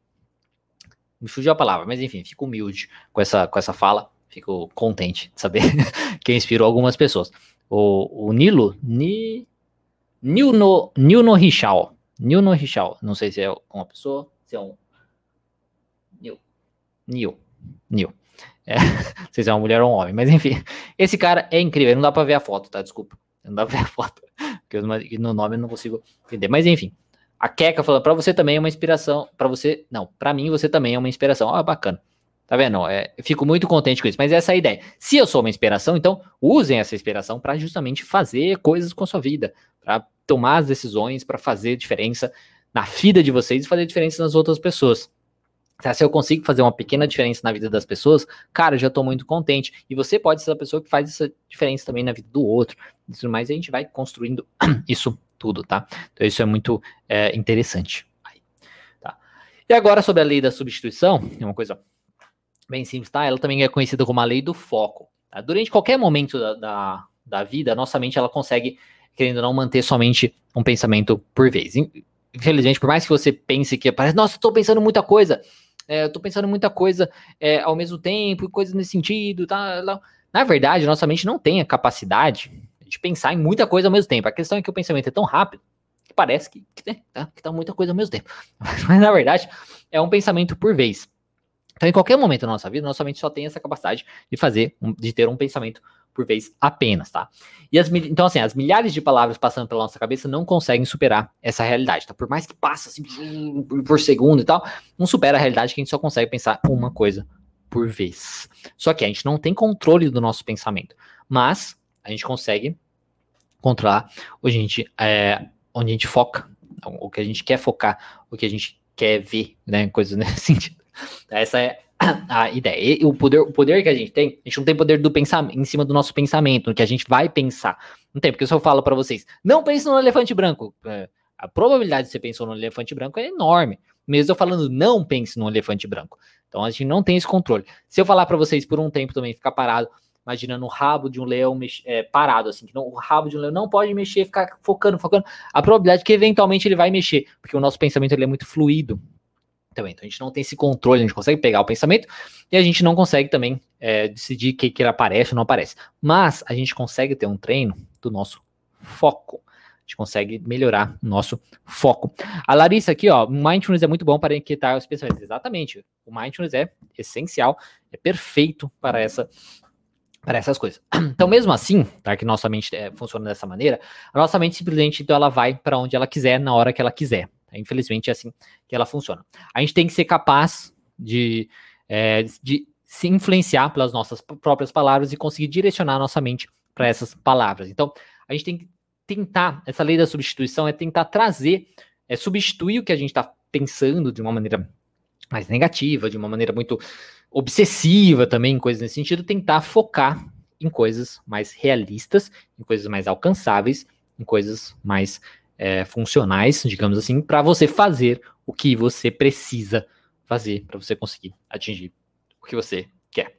Me fugiu a palavra, mas enfim, fico humilde com essa, com essa fala. Fico contente de saber que inspirou algumas pessoas. O, o Nilo, Ni, Nil no, Nil no Richal. Nil no Richal. Não sei se é uma pessoa, se é um. Nil. Nil. Nil. É, não sei se é uma mulher ou um homem, mas enfim. Esse cara é incrível. Não dá pra ver a foto, tá? Desculpa. Não dá pra ver a foto. Porque no nome eu não consigo entender. Mas enfim. A Keka falando, para você também é uma inspiração. Para você, não, para mim você também é uma inspiração. Oh, bacana. Tá vendo? É, fico muito contente com isso. Mas essa é a ideia. Se eu sou uma inspiração, então usem essa inspiração para justamente fazer coisas com a sua vida, para tomar as decisões, para fazer diferença na vida de vocês e fazer diferença nas outras pessoas. Se eu consigo fazer uma pequena diferença na vida das pessoas, cara, eu já estou muito contente. E você pode ser a pessoa que faz essa diferença também na vida do outro. Tudo mais, a gente vai construindo isso tudo, tá? Então isso é muito é, interessante. Tá? E agora sobre a lei da substituição, é uma coisa bem simples, tá? Ela também é conhecida como a lei do foco. Tá? Durante qualquer momento da, da, da vida, a nossa mente ela consegue, querendo ou não, manter somente um pensamento por vez. Infelizmente, por mais que você pense que parece, nossa, estou pensando muita coisa, é, tô pensando muita coisa é, ao mesmo tempo, coisas nesse sentido, tá? Na verdade, nossa mente não tem a capacidade de pensar em muita coisa ao mesmo tempo. A questão é que o pensamento é tão rápido que parece que, que, né, tá, que tá muita coisa ao mesmo tempo. Mas, na verdade, é um pensamento por vez. Então, em qualquer momento da nossa vida, nossa mente só tem essa capacidade de fazer, de ter um pensamento por vez apenas, tá? E as, então, assim, as milhares de palavras passando pela nossa cabeça não conseguem superar essa realidade, tá? Por mais que passe assim, por segundo e tal, não supera a realidade que a gente só consegue pensar uma coisa por vez. Só que a gente não tem controle do nosso pensamento, mas a gente consegue controlar a gente, é, onde a gente foca, o que a gente quer focar, o que a gente quer ver, né? Coisas nesse sentido. Essa é a ideia. E o poder, o poder que a gente tem, a gente não tem poder do pensamento, em cima do nosso pensamento, no que a gente vai pensar. Não tem, porque se eu falo para vocês, não pense no elefante branco, é, a probabilidade de você pensar no elefante branco é enorme. Mesmo eu falando não pense no elefante branco. Então a gente não tem esse controle. Se eu falar para vocês por um tempo também ficar parado, imaginando o rabo de um leão é, parado, assim, que não, o rabo de um leão não pode mexer, ficar focando, focando, a probabilidade é que eventualmente ele vai mexer, porque o nosso pensamento ele é muito fluido também. Então a gente não tem esse controle, a gente consegue pegar o pensamento e a gente não consegue também é, decidir o que, que ele aparece ou não aparece. Mas a gente consegue ter um treino do nosso foco. A gente consegue melhorar o nosso foco. A Larissa aqui, ó, mindfulness é muito bom para inquietar os pensamentos. Exatamente. O mindfulness é essencial, é perfeito para essa para essas coisas. Então, mesmo assim, tá, que nossa mente é, funciona dessa maneira, a nossa mente simplesmente então, ela vai para onde ela quiser, na hora que ela quiser. Infelizmente é assim que ela funciona. A gente tem que ser capaz de, é, de se influenciar pelas nossas próprias palavras e conseguir direcionar a nossa mente para essas palavras. Então, a gente tem que tentar, essa lei da substituição é tentar trazer, é substituir o que a gente está pensando de uma maneira mais negativa, de uma maneira muito obsessiva também, coisas nesse sentido, tentar focar em coisas mais realistas, em coisas mais alcançáveis, em coisas mais é, funcionais, digamos assim, para você fazer o que você precisa fazer para você conseguir atingir o que você quer.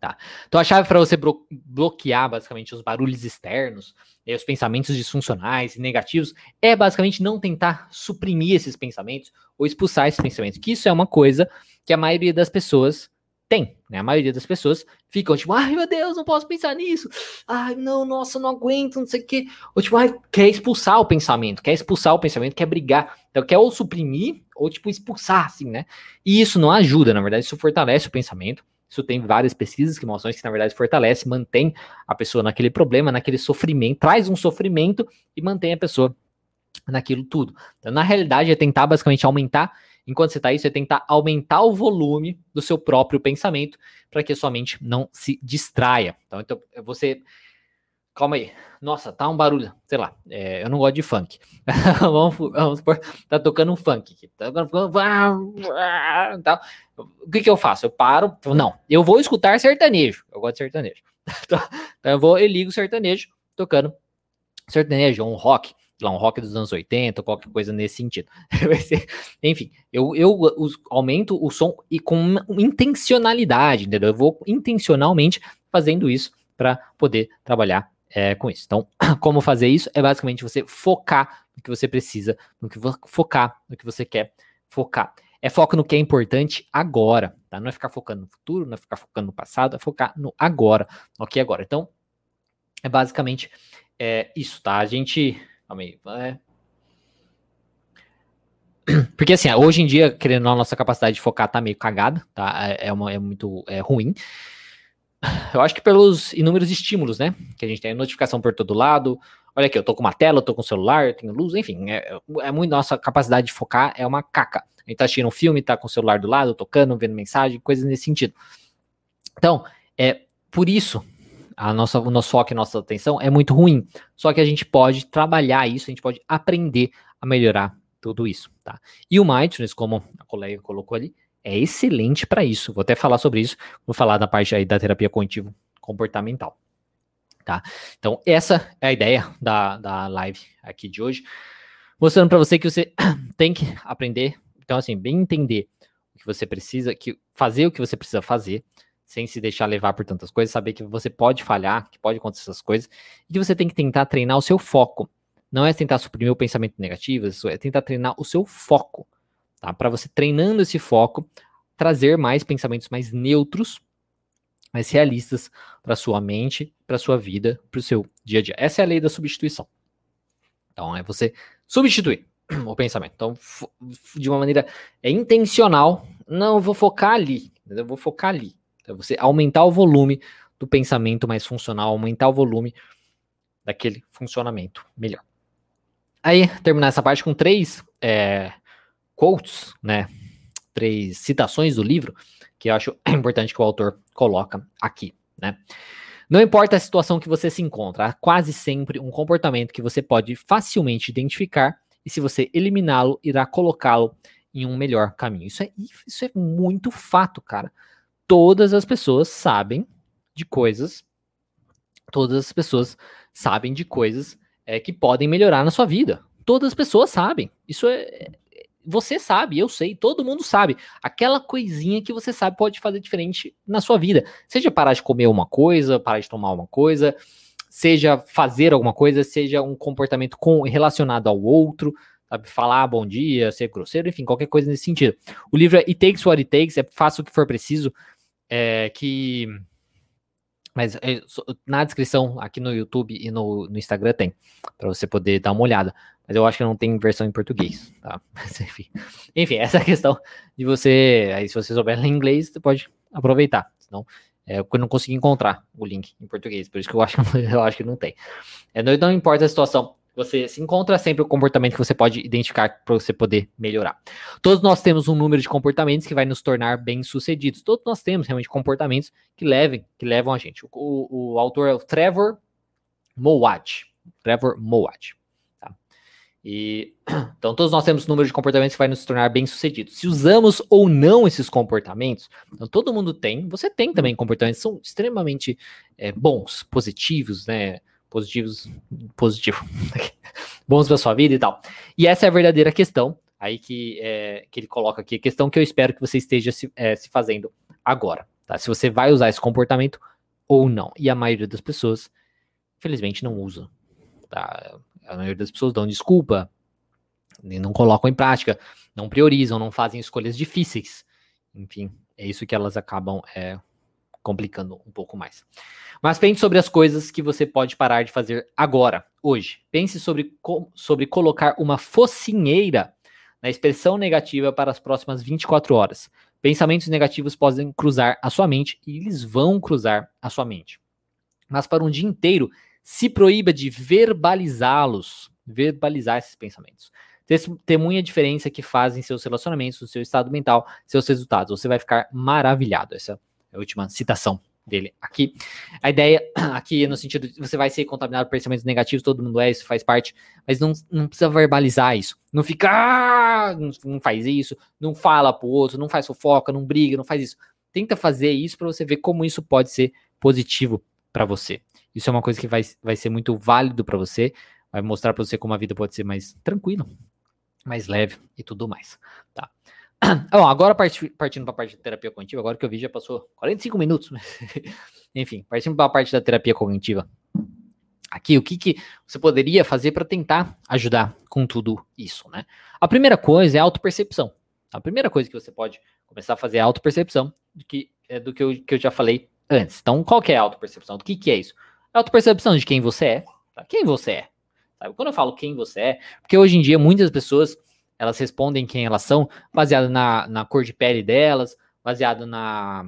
Tá? Então a chave para você blo bloquear basicamente os barulhos externos, e os pensamentos disfuncionais e negativos, é basicamente não tentar suprimir esses pensamentos ou expulsar esses pensamentos, que isso é uma coisa que a maioria das pessoas tem, né? A maioria das pessoas ficam tipo, ai meu Deus, não posso pensar nisso. Ai, não, nossa, não aguento, não sei o quê. Ou tipo, ai, quer expulsar o pensamento, quer expulsar o pensamento, quer brigar. Então quer ou suprimir ou tipo expulsar, assim, né? E isso não ajuda, na verdade, isso fortalece o pensamento. Isso tem várias pesquisas que mostram que, na verdade, fortalece, mantém a pessoa naquele problema, naquele sofrimento, traz um sofrimento e mantém a pessoa naquilo tudo. Então, na realidade, é tentar basicamente aumentar Enquanto você está aí, você tem que aumentar o volume do seu próprio pensamento para que a sua mente não se distraia. Então, então você. Calma aí. Nossa, tá um barulho. Sei lá. É, eu não gosto de funk. vamos, vamos supor, tá tocando um funk aqui. Tá. Tá. O que, que eu faço? Eu paro. Não, eu vou escutar sertanejo. Eu gosto de sertanejo. então eu vou e ligo sertanejo tocando sertanejo, um rock lá, um rock dos anos 80, qualquer coisa nesse sentido. Enfim, eu, eu aumento o som e com intencionalidade, entendeu? Eu vou intencionalmente fazendo isso para poder trabalhar é, com isso. Então, como fazer isso? É basicamente você focar no que você precisa, no que focar no que você quer focar. É foco no que é importante agora, tá? Não é ficar focando no futuro, não é ficar focando no passado, é focar no agora, no que agora. Então, é basicamente é, isso, tá? A gente Calma aí. É... Porque assim, hoje em dia, querendo a nossa capacidade de focar tá meio cagada, tá? É, é, uma, é muito é ruim. Eu acho que pelos inúmeros estímulos, né? Que a gente tem notificação por todo lado, olha aqui, eu tô com uma tela, eu tô com um celular, eu tenho luz, enfim, é, é muito nossa capacidade de focar é uma caca. A gente tá assistindo um filme, tá com o celular do lado, tocando, vendo mensagem, coisas nesse sentido. Então, é por isso a nossa, o nosso foco e nossa atenção é muito ruim. Só que a gente pode trabalhar isso, a gente pode aprender a melhorar tudo isso, tá? E o mindfulness, como a colega colocou ali, é excelente para isso. Vou até falar sobre isso, vou falar da parte aí da terapia cognitivo comportamental. Tá? Então, essa é a ideia da, da live aqui de hoje, mostrando para você que você tem que aprender, então assim, bem entender o que você precisa, que fazer o que você precisa fazer, sem se deixar levar por tantas coisas, saber que você pode falhar, que pode acontecer essas coisas, e que você tem que tentar treinar o seu foco. Não é tentar suprimir o pensamento negativo, é tentar treinar o seu foco, tá? Para você treinando esse foco, trazer mais pensamentos mais neutros, mais realistas para sua mente, para sua vida, para o seu dia a dia. Essa é a lei da substituição. Então, é você substituir o pensamento. Então, de uma maneira é intencional, não, vou focar ali, eu vou focar ali. Então, você aumentar o volume do pensamento mais funcional, aumentar o volume daquele funcionamento melhor. Aí, terminar essa parte com três é, quotes, né? Três citações do livro que eu acho importante que o autor coloca aqui, né? Não importa a situação que você se encontra, há quase sempre um comportamento que você pode facilmente identificar e se você eliminá-lo, irá colocá-lo em um melhor caminho. Isso é, isso é muito fato, cara todas as pessoas sabem de coisas, todas as pessoas sabem de coisas é, que podem melhorar na sua vida. Todas as pessoas sabem. Isso é. Você sabe, eu sei, todo mundo sabe. Aquela coisinha que você sabe pode fazer diferente na sua vida. Seja parar de comer uma coisa, parar de tomar uma coisa, seja fazer alguma coisa, seja um comportamento com, relacionado ao outro, sabe? Falar bom dia, ser grosseiro, enfim, qualquer coisa nesse sentido. O livro é It Takes What It Takes, é faça o que for preciso é, que. Mas é, na descrição aqui no YouTube e no, no Instagram tem, para você poder dar uma olhada. Mas eu acho que não tem versão em português, tá? Mas, enfim. enfim, essa é questão de você. Aí, se você souber ler inglês, você pode aproveitar. Senão, é, eu não consegui encontrar o link em português, por isso que eu acho, eu acho que não tem. É, não, não importa a situação você se encontra sempre o comportamento que você pode identificar para você poder melhorar. Todos nós temos um número de comportamentos que vai nos tornar bem-sucedidos. Todos nós temos realmente comportamentos que levem, que levam a gente. O, o, o autor é o Trevor Mowat. Trevor Mowat. Tá? Então, todos nós temos um número de comportamentos que vai nos tornar bem-sucedidos. Se usamos ou não esses comportamentos, então todo mundo tem, você tem também comportamentos que são extremamente é, bons, positivos, né? Positivos, positivo, bons para sua vida e tal. E essa é a verdadeira questão aí que, é, que ele coloca aqui, questão que eu espero que você esteja se, é, se fazendo agora, tá? Se você vai usar esse comportamento ou não. E a maioria das pessoas, infelizmente, não usa. Tá? A maioria das pessoas dão desculpa, não colocam em prática, não priorizam, não fazem escolhas difíceis. Enfim, é isso que elas acabam é, complicando um pouco mais. Mas pense sobre as coisas que você pode parar de fazer agora, hoje. Pense sobre, sobre colocar uma focinheira na expressão negativa para as próximas 24 horas. Pensamentos negativos podem cruzar a sua mente e eles vão cruzar a sua mente. Mas para um dia inteiro, se proíba de verbalizá-los, verbalizar esses pensamentos. Testemunha a diferença que fazem seus relacionamentos, seu estado mental, seus resultados. Você vai ficar maravilhado. Essa a última citação dele aqui. A ideia aqui é no sentido de você vai ser contaminado por pensamentos negativos, todo mundo é, isso faz parte, mas não, não precisa verbalizar isso. Não fica, ah, não, não faz isso, não fala pro outro, não faz fofoca, não briga, não faz isso. Tenta fazer isso para você ver como isso pode ser positivo para você. Isso é uma coisa que vai, vai ser muito válido para você, vai mostrar para você como a vida pode ser mais tranquila, mais leve e tudo mais, tá? Bom, agora partindo para a parte da terapia cognitiva, agora que eu vi já passou 45 minutos. Enfim, partindo para a parte da terapia cognitiva. Aqui, o que, que você poderia fazer para tentar ajudar com tudo isso, né? A primeira coisa é a autopercepção. A primeira coisa que você pode começar a fazer é a autopercepção do que, é do que, eu, que eu já falei antes. Então, qual que é a autopercepção? Do que, que é isso? A autopercepção de quem você é. Tá? Quem você é. Sabe? Quando eu falo quem você é, porque hoje em dia muitas pessoas elas respondem quem elas são, baseado na, na cor de pele delas, baseado na,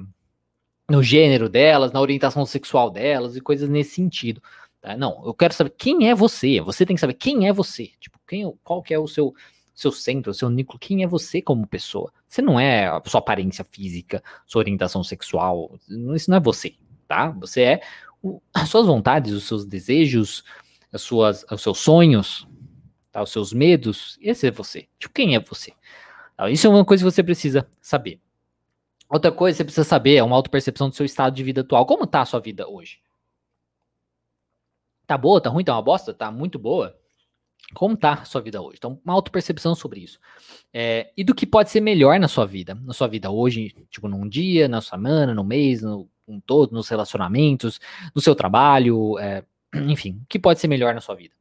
no gênero delas, na orientação sexual delas e coisas nesse sentido. Tá? Não, eu quero saber quem é você. Você tem que saber quem é você. Tipo, quem, qual que é o seu seu centro, seu núcleo, quem é você como pessoa. Você não é a sua aparência física, sua orientação sexual, isso não é você, tá? Você é o, as suas vontades, os seus desejos, as suas, os seus sonhos, tá? os seus medos, esse é você. Tipo, quem é você? Tá? Isso é uma coisa que você precisa saber. Outra coisa que você precisa saber é uma autopercepção do seu estado de vida atual. Como tá a sua vida hoje? Tá boa? Tá ruim? Tá uma bosta? Tá muito boa? Como tá a sua vida hoje? Então, uma autopercepção sobre isso. É, e do que pode ser melhor na sua vida. Na sua vida hoje, tipo, num dia, na semana, no mês, no um todo, nos relacionamentos, no seu trabalho, é, enfim, o que pode ser melhor na sua vida.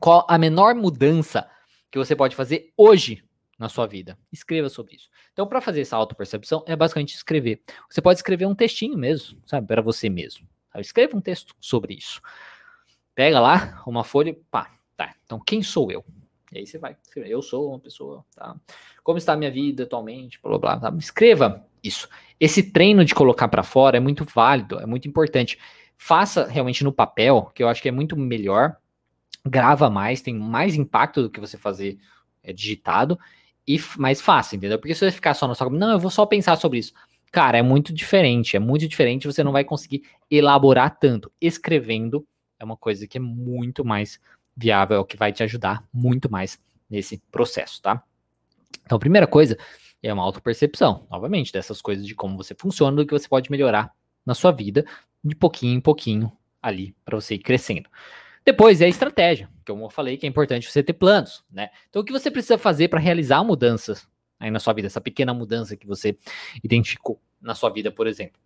Qual a menor mudança que você pode fazer hoje na sua vida? Escreva sobre isso. Então, para fazer essa autopercepção, é basicamente escrever. Você pode escrever um textinho mesmo, sabe, para você mesmo. Escreva um texto sobre isso. Pega lá uma folha, pá, Tá, então quem sou eu? E aí você vai eu sou uma pessoa, tá? Como está a minha vida atualmente, blá, blá, blá. Escreva isso. Esse treino de colocar para fora é muito válido, é muito importante. Faça realmente no papel, que eu acho que é muito melhor. Grava mais, tem mais impacto do que você fazer é, digitado e mais fácil, entendeu? Porque se você ficar só na sua não, eu vou só pensar sobre isso. Cara, é muito diferente, é muito diferente, você não vai conseguir elaborar tanto. Escrevendo é uma coisa que é muito mais viável, é o que vai te ajudar muito mais nesse processo, tá? Então, a primeira coisa é uma autopercepção, novamente, dessas coisas de como você funciona, do que você pode melhorar na sua vida, de pouquinho em pouquinho ali, para você ir crescendo. Depois é a estratégia, que eu falei que é importante você ter planos, né? Então, o que você precisa fazer para realizar mudanças aí na sua vida, essa pequena mudança que você identificou na sua vida, por exemplo?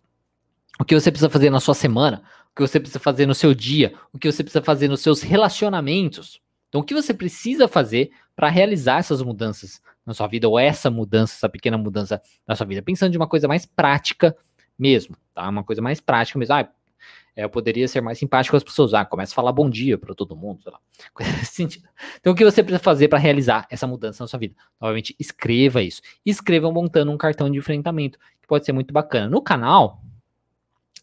o que você precisa fazer na sua semana, o que você precisa fazer no seu dia, o que você precisa fazer nos seus relacionamentos. Então, o que você precisa fazer para realizar essas mudanças na sua vida, ou essa mudança, essa pequena mudança na sua vida? Pensando de uma coisa mais prática mesmo, tá? Uma coisa mais prática mesmo. Ah, eu poderia ser mais simpático com as pessoas. Ah, começa a falar bom dia para todo mundo, sei lá. Então, o que você precisa fazer para realizar essa mudança na sua vida? Novamente, escreva isso. Escreva montando um cartão de enfrentamento, que pode ser muito bacana. No canal,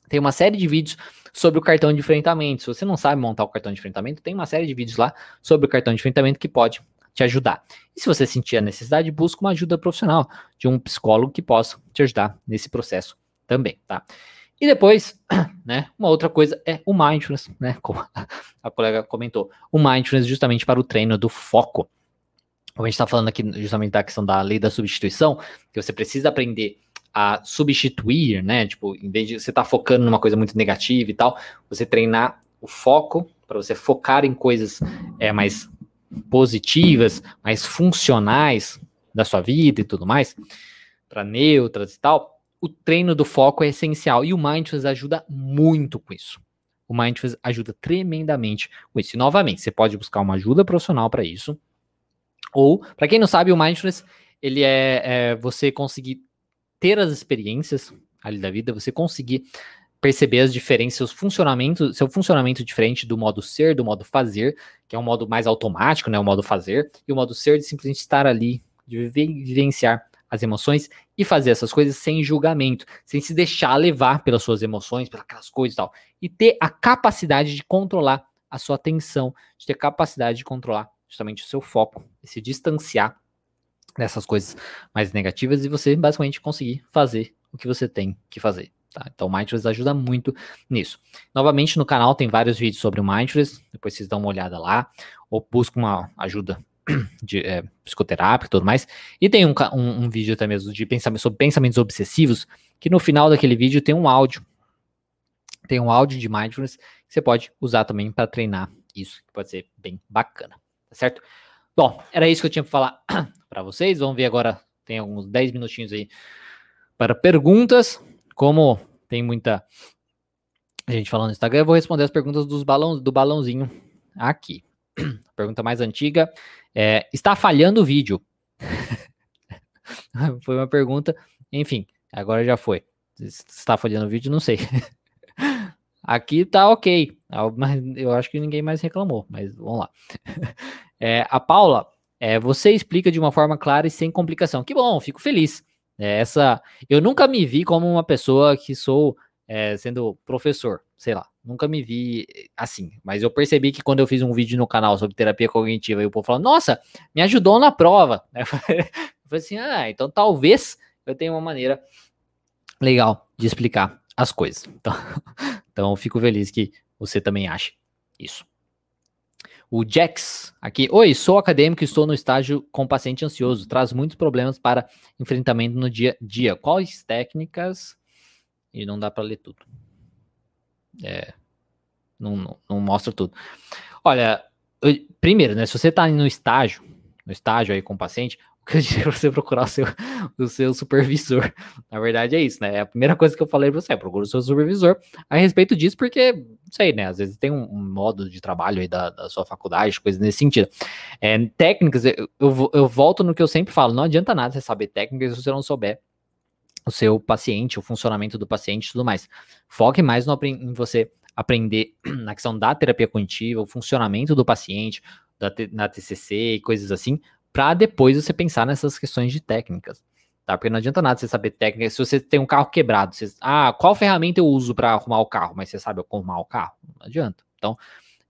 tem uma série de vídeos sobre o cartão de enfrentamento. Se você não sabe montar o cartão de enfrentamento, tem uma série de vídeos lá sobre o cartão de enfrentamento que pode te ajudar. E se você sentir a necessidade, busque uma ajuda profissional de um psicólogo que possa te ajudar nesse processo também, tá? E depois, né, uma outra coisa é o mindfulness, né, como a colega comentou, o mindfulness justamente para o treino do foco. Como a gente está falando aqui justamente da questão da lei da substituição, que você precisa aprender a substituir, né? Tipo, em vez de você estar tá focando numa coisa muito negativa e tal, você treinar o foco para você focar em coisas é, mais positivas, mais funcionais da sua vida e tudo mais, para neutras e tal. O treino do foco é essencial e o mindfulness ajuda muito com isso. O mindfulness ajuda tremendamente com isso. E novamente, você pode buscar uma ajuda profissional para isso. Ou, para quem não sabe, o mindfulness ele é, é você conseguir ter as experiências ali da vida, você conseguir perceber as diferenças, seus funcionamentos, seu funcionamento diferente do modo ser, do modo fazer, que é um modo mais automático, né, o modo fazer, e o modo ser de simplesmente estar ali, de vivenciar as emoções e fazer essas coisas sem julgamento, sem se deixar levar pelas suas emoções, pelas coisas e tal, e ter a capacidade de controlar a sua atenção, de ter capacidade de controlar justamente o seu foco, e se distanciar dessas coisas mais negativas e você basicamente conseguir fazer o que você tem que fazer. Tá? Então o Mindfulness ajuda muito nisso. Novamente no canal tem vários vídeos sobre o Mindfulness, depois vocês dão uma olhada lá, ou buscam uma ajuda de é, psicoterápica e tudo mais. E tem um, um, um vídeo até mesmo de pensamento, sobre pensamentos obsessivos, que no final daquele vídeo tem um áudio. Tem um áudio de Mindfulness que você pode usar também para treinar isso, que pode ser bem bacana, tá certo? Bom, era isso que eu tinha para falar para vocês. Vamos ver agora, tem alguns 10 minutinhos aí para perguntas. Como tem muita gente falando no Instagram, eu vou responder as perguntas dos balão, do balãozinho aqui. Pergunta mais antiga é: está falhando o vídeo? foi uma pergunta, enfim, agora já foi. Está falhando o vídeo, não sei. Aqui tá ok, mas eu acho que ninguém mais reclamou, mas vamos lá. É, a Paula, é, você explica de uma forma clara e sem complicação. Que bom, fico feliz. É, essa, eu nunca me vi como uma pessoa que sou é, sendo professor, sei lá. Nunca me vi assim, mas eu percebi que quando eu fiz um vídeo no canal sobre terapia cognitiva e o povo falou, nossa, me ajudou na prova. Eu falei assim, ah, então talvez eu tenha uma maneira legal de explicar as coisas. Então, então fico feliz que você também ache isso. O Jax aqui. Oi, sou acadêmico e estou no estágio com paciente ansioso. Traz muitos problemas para enfrentamento no dia a dia. Quais técnicas? E não dá para ler tudo. É, não, não, não, mostra tudo. Olha, eu, primeiro, né? Se você está no estágio, no estágio aí com o paciente, o que eu diria pra você procurar o seu, o seu supervisor. Na verdade, é isso, né? É a primeira coisa que eu falei pra você, procura o seu supervisor a respeito disso, porque, não sei, né? Às vezes tem um, um modo de trabalho aí da, da, sua faculdade, coisas nesse sentido. É, técnicas, eu, eu, eu volto no que eu sempre falo, não adianta nada você saber técnicas se você não souber o seu paciente, o funcionamento do paciente e tudo mais. Foque mais no, em você aprender na questão da terapia cognitiva, o funcionamento do paciente, da, na TCC e coisas assim, para depois você pensar nessas questões de técnicas. Tá? Porque não adianta nada você saber técnica. Se você tem um carro quebrado, você, ah, qual ferramenta eu uso para arrumar o carro? Mas você sabe como arrumar o carro? Não adianta. Então,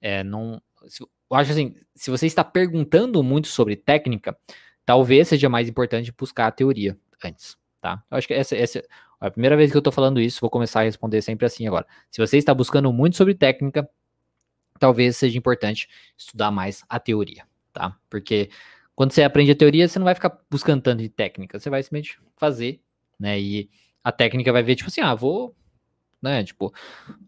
é, não. Se, eu acho assim, se você está perguntando muito sobre técnica, talvez seja mais importante buscar a teoria antes tá? Eu acho que essa, essa é a primeira vez que eu tô falando isso, vou começar a responder sempre assim agora. Se você está buscando muito sobre técnica, talvez seja importante estudar mais a teoria, tá? Porque quando você aprende a teoria, você não vai ficar buscando tanto de técnica, você vai simplesmente fazer, né? E a técnica vai ver, tipo assim, ah, vou, né? Tipo,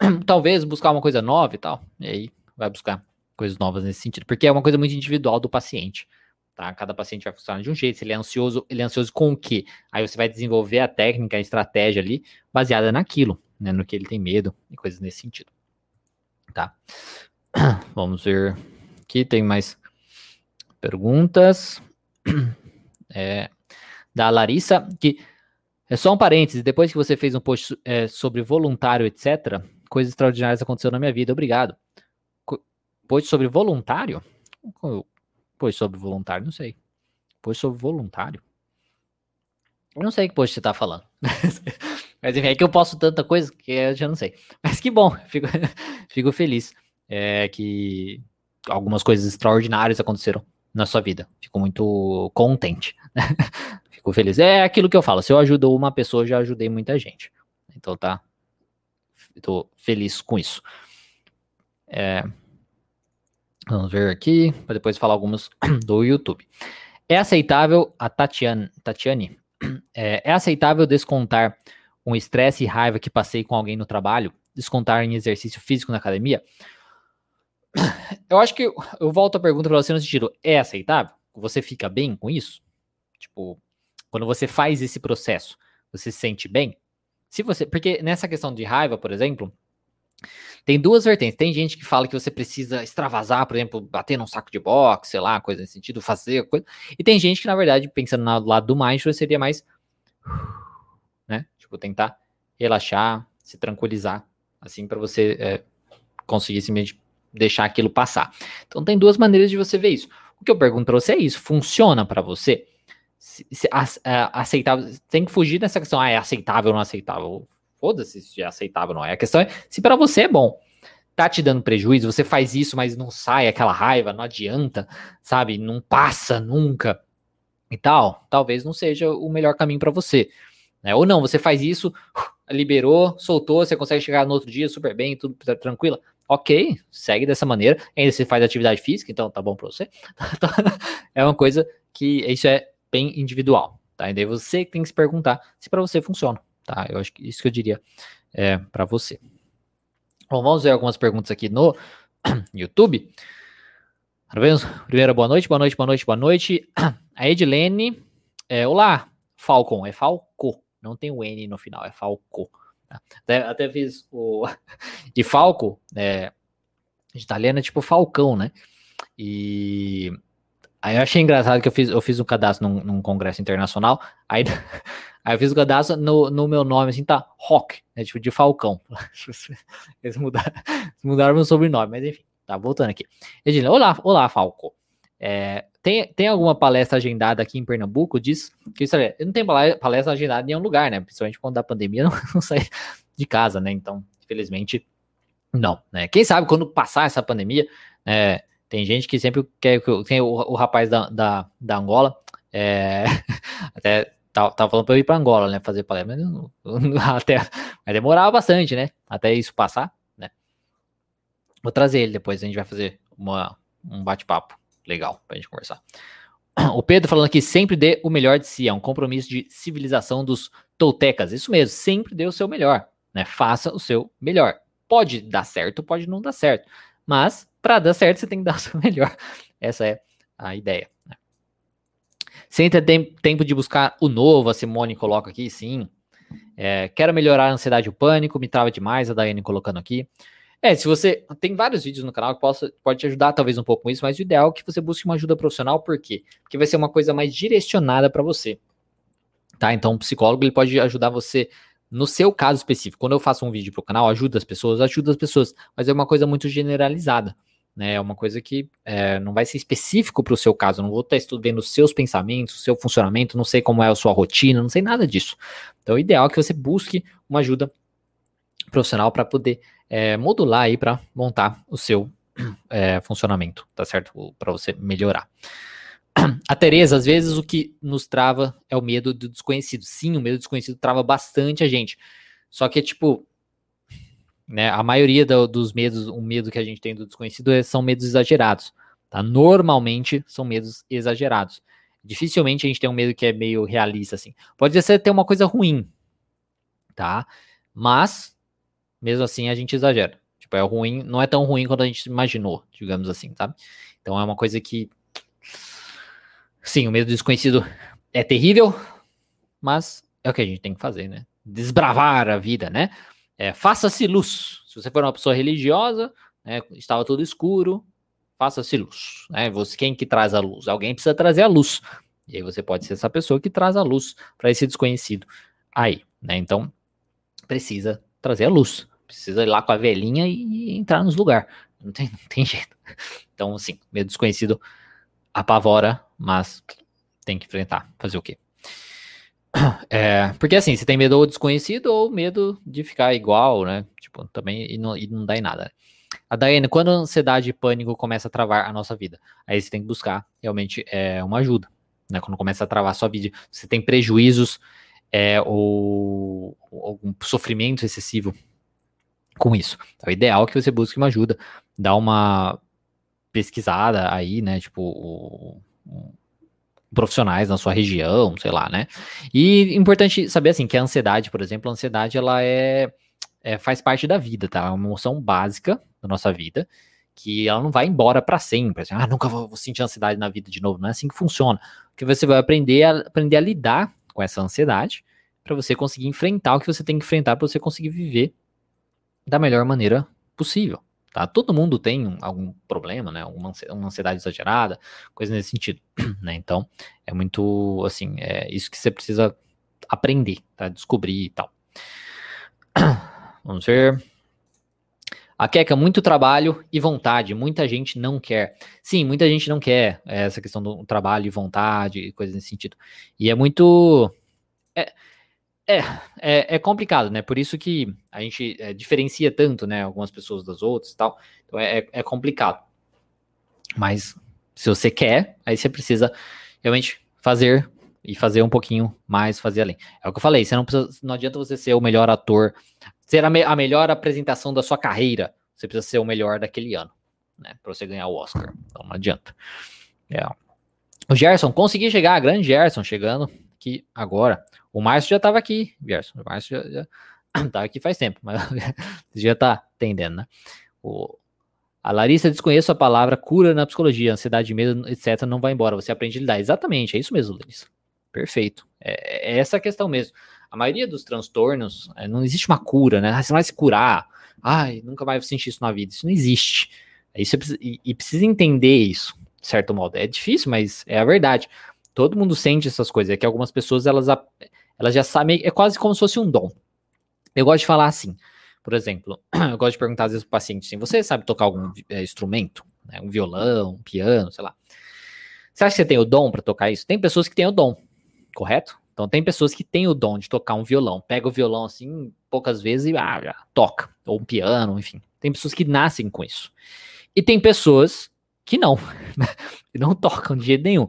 talvez buscar uma coisa nova e tal. E aí vai buscar coisas novas nesse sentido, porque é uma coisa muito individual do paciente. Tá? Cada paciente vai funcionar de um jeito. Se ele é ansioso, ele é ansioso com o quê? Aí você vai desenvolver a técnica, a estratégia ali, baseada naquilo, né? No que ele tem medo e coisas nesse sentido. Tá? Vamos ver. Aqui tem mais perguntas. É, da Larissa, que é só um parêntese, depois que você fez um post é, sobre voluntário, etc., coisas extraordinárias aconteceram na minha vida, obrigado. Co post sobre voluntário? Pois sobre voluntário, não sei. Pois sobre voluntário. Eu não sei que post você tá falando. Mas enfim, é que eu posto tanta coisa que eu já não sei. Mas que bom, fico, fico feliz é, que algumas coisas extraordinárias aconteceram na sua vida. Fico muito contente. fico feliz. É aquilo que eu falo. Se eu ajudo uma pessoa, já ajudei muita gente. Então tá. Tô feliz com isso. É, Vamos ver aqui, para depois falar algumas do YouTube. É aceitável, a Tatiane, Tatiane é, é aceitável descontar um estresse e raiva que passei com alguém no trabalho, descontar em exercício físico na academia? Eu acho que eu, volto a pergunta para você no sentido: é aceitável? Você fica bem com isso? Tipo, quando você faz esse processo, você se sente bem? Se você, porque nessa questão de raiva, por exemplo, tem duas vertentes. Tem gente que fala que você precisa extravasar, por exemplo, bater num saco de boxe, sei lá, coisa nesse sentido, fazer coisa. E tem gente que, na verdade, pensando no lado do mindfulness, seria mais. Né? Tipo, tentar relaxar, se tranquilizar, assim, para você é, conseguir simplesmente deixar aquilo passar. Então, tem duas maneiras de você ver isso. O que eu pergunto para você é isso: funciona para você? Se, se, a, a, aceitável, tem que fugir dessa questão, ah, é aceitável ou não aceitável Foda-se se é aceitável ou não é. A questão é se para você é bom. Tá te dando prejuízo, você faz isso, mas não sai aquela raiva, não adianta, sabe? Não passa nunca e tal. Talvez não seja o melhor caminho para você. Né? Ou não, você faz isso, liberou, soltou, você consegue chegar no outro dia super bem, tudo tranquilo. Ok, segue dessa maneira. Ainda você faz atividade física, então tá bom para você. é uma coisa que isso é bem individual, tá? E daí você tem que se perguntar se para você funciona tá? Eu acho que isso que eu diria é, para você. Bom, vamos ver algumas perguntas aqui no YouTube. Primeiro, boa noite, boa noite, boa noite, boa noite. A Edilene, é, olá, Falcon, é Falco, não tem o N no final, é Falco. Tá? Até, até fiz o. De Falco, é, italiano é tipo Falcão, né? E aí eu achei engraçado que eu fiz, eu fiz um cadastro num, num congresso internacional, aí Aí eu fiz o cadastro no, no meu nome, assim, tá Rock, né? Tipo de Falcão. Eles mudaram, mudaram meu sobrenome, mas enfim, tá voltando aqui. Edilene, olá, olá, Falco. É, tem, tem alguma palestra agendada aqui em Pernambuco? Diz que isso é, não tem palestra agendada em nenhum lugar, né? Principalmente quando da pandemia não, não sai de casa, né? Então, infelizmente, Não, né? Quem sabe quando passar essa pandemia, é, tem gente que sempre quer. Tem o, o rapaz da, da, da Angola, é, até tava, falando pra eu ir pra Angola, né? Fazer palestra, mas até, vai demorar bastante, né? Até isso passar, né? Vou trazer ele depois, a gente vai fazer uma, um bate-papo legal pra gente conversar. O Pedro falando aqui, sempre dê o melhor de si, é um compromisso de civilização dos toltecas. Isso mesmo, sempre dê o seu melhor, né? Faça o seu melhor. Pode dar certo, pode não dar certo, mas para dar certo você tem que dar o seu melhor. Essa é a ideia. Né? Sem ter tempo de buscar o novo, a Simone coloca aqui, sim. É, quero melhorar a ansiedade e o pânico, me trava demais, a Daiane colocando aqui. É, se você. Tem vários vídeos no canal que possa, pode te ajudar, talvez, um pouco com isso, mas o ideal é que você busque uma ajuda profissional, por quê? Porque vai ser uma coisa mais direcionada para você. Tá? Então, o psicólogo ele pode ajudar você no seu caso específico. Quando eu faço um vídeo para o canal, ajuda as pessoas, ajuda as pessoas, mas é uma coisa muito generalizada. Né, é uma coisa que é, não vai ser específico para o seu caso. Eu não vou estar estudando os seus pensamentos, o seu funcionamento, não sei como é a sua rotina, não sei nada disso. Então, o ideal é que você busque uma ajuda profissional para poder é, modular aí para montar o seu é, funcionamento, tá certo? Para você melhorar. A Tereza, às vezes o que nos trava é o medo do desconhecido. Sim, o medo do desconhecido trava bastante a gente. Só que, tipo, né, a maioria do, dos medos, o medo que a gente tem do desconhecido é, são medos exagerados. Tá? Normalmente são medos exagerados. Dificilmente a gente tem um medo que é meio realista, assim. Pode ser ter uma coisa ruim, tá? Mas mesmo assim a gente exagera. Tipo, é ruim, não é tão ruim quanto a gente imaginou, digamos assim, sabe? Então é uma coisa que. Sim, o medo do desconhecido é terrível, mas é o que a gente tem que fazer, né? Desbravar a vida, né? É, faça-se luz. Se você for uma pessoa religiosa, né, estava tudo escuro, faça-se luz. Né? Você, quem que traz a luz? Alguém precisa trazer a luz. E aí você pode ser essa pessoa que traz a luz para esse desconhecido aí, né? Então, precisa trazer a luz. Precisa ir lá com a velhinha e, entrar nos lugares. Não tem, não tem jeito. Então, assim, medo desconhecido apavora, mas tem que enfrentar. Fazer o quê? É, porque assim, você tem medo ou desconhecido ou medo de ficar igual, né? Tipo, também e não, e não dá em nada. A Daiane, quando a ansiedade e pânico começa a travar a nossa vida, aí você tem que buscar realmente é, uma ajuda, né? Quando começa a travar a sua vida, você tem prejuízos é, ou, algum sofrimento excessivo com isso. Então, o ideal é que você busque uma ajuda, dá uma pesquisada aí, né? Tipo, o, profissionais na sua região, sei lá, né? E importante saber assim que a ansiedade, por exemplo, a ansiedade ela é, é faz parte da vida, tá? É uma emoção básica da nossa vida que ela não vai embora para sempre. Assim, ah, nunca vou, vou, sentir ansiedade na vida de novo. Não é assim que funciona. Porque você vai aprender a, aprender a lidar com essa ansiedade para você conseguir enfrentar o que você tem que enfrentar para você conseguir viver da melhor maneira possível. Tá? Todo mundo tem algum problema, né? Uma, ansiedade exagerada, coisa nesse sentido, né? Então, é muito, assim, é isso que você precisa aprender, tá? Descobrir e tal. Vamos ver. A Keka, muito trabalho e vontade. Muita gente não quer. Sim, muita gente não quer essa questão do trabalho e vontade, coisa nesse sentido. E é muito. É, é, é, é, complicado, né? Por isso que a gente é, diferencia tanto, né? Algumas pessoas das outras e tal. Então é, é, é complicado. Mas se você quer, aí você precisa realmente fazer e fazer um pouquinho mais, fazer além. É o que eu falei, você não precisa, não adianta você ser o melhor ator, ser a, me, a melhor apresentação da sua carreira. Você precisa ser o melhor daquele ano, né? Para você ganhar o Oscar. Então não adianta. É. O Gerson, consegui chegar, grande Gerson chegando aqui agora. O Márcio já estava aqui, Gerson. O Márcio já, tá aqui faz tempo, mas já está entendendo, né? O, a Larissa desconheço a palavra cura na psicologia, ansiedade, medo, etc. Não vai embora. Você aprende a lidar. Exatamente, é isso mesmo, Larissa. Perfeito. É, é essa a questão mesmo. A maioria dos transtornos, é, não existe uma cura, né? Ah, você não vai se curar. Ai, nunca vai sentir isso na vida. Isso não existe. Isso e, e precisa entender isso, de certo modo. É difícil, mas é a verdade. Todo mundo sente essas coisas. É que algumas pessoas, elas, elas já sabem, é quase como se fosse um dom. Eu gosto de falar assim, por exemplo, eu gosto de perguntar às vezes pro paciente assim, você sabe tocar algum é, instrumento? Né, um violão, um piano, sei lá. Você acha que você tem o dom para tocar isso? Tem pessoas que têm o dom, correto? Então tem pessoas que têm o dom de tocar um violão. Pega o violão assim, poucas vezes e ah, já toca. Ou um piano, enfim. Tem pessoas que nascem com isso. E tem pessoas que não, que não tocam de jeito nenhum.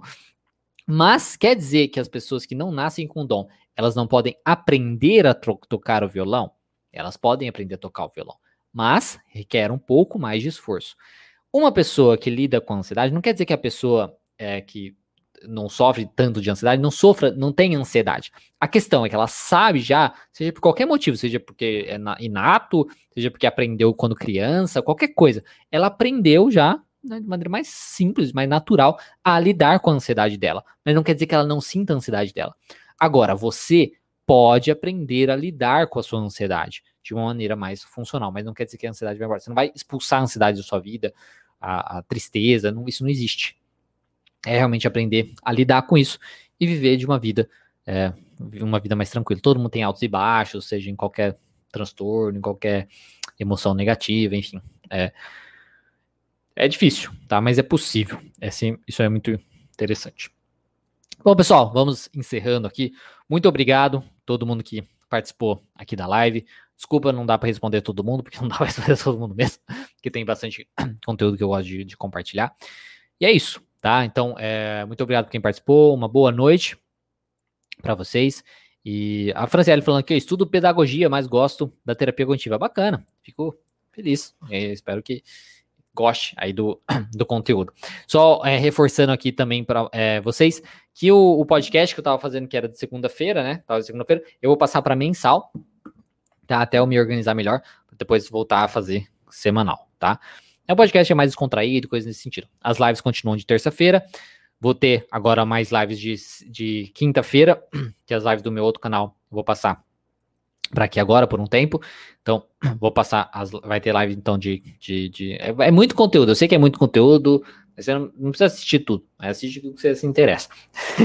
Mas quer dizer que as pessoas que não nascem com dom, elas não podem aprender a tocar o violão? Elas podem aprender a tocar o violão, mas requer um pouco mais de esforço. Uma pessoa que lida com ansiedade não quer dizer que a pessoa é, que não sofre tanto de ansiedade, não sofra, não tem ansiedade. A questão é que ela sabe já, seja por qualquer motivo, seja porque é inato, seja porque aprendeu quando criança, qualquer coisa, ela aprendeu já né, de maneira mais simples, mais natural, a lidar com a ansiedade dela. Mas não quer dizer que ela não sinta a ansiedade dela. Agora, você pode aprender a lidar com a sua ansiedade de uma maneira mais funcional, mas não quer dizer que a ansiedade vai embora. Você não vai expulsar a ansiedade da sua vida, a, a tristeza, não, isso não existe é realmente aprender a lidar com isso e viver de uma vida, é, uma vida mais tranquila. Todo mundo tem altos e baixos, seja em qualquer transtorno, em qualquer emoção negativa, enfim. É, é difícil, tá? Mas é possível. É sim, isso é muito interessante. Bom, pessoal, vamos encerrando aqui. Muito obrigado todo mundo que participou aqui da live. Desculpa, não dá para responder todo mundo, porque não dá para responder todo mundo mesmo, porque tem bastante conteúdo que eu gosto de, de compartilhar. E é isso tá? Então, é, muito obrigado por quem participou, uma boa noite para vocês. E a Franciele falando que eu estudo pedagogia, mas gosto da terapia cognitiva. Bacana, fico feliz. É, espero que goste aí do, do conteúdo. Só é, reforçando aqui também para é, vocês que o, o, podcast que eu estava fazendo, que era de segunda-feira, né? Tava de segunda-feira, eu vou passar para mensal, tá? Até eu me organizar melhor, depois voltar a fazer semanal, tá? O podcast é mais descontraído, coisa nesse sentido. As lives continuam de terça-feira. Vou ter agora mais lives de, de quinta-feira, que é as lives do meu outro canal vou passar para aqui agora por um tempo. Então, vou passar, as, vai ter live então de. de, de é, é, muito conteúdo, eu sei que é muito conteúdo, mas você não, não precisa assistir tudo, assiste o que você se interessa.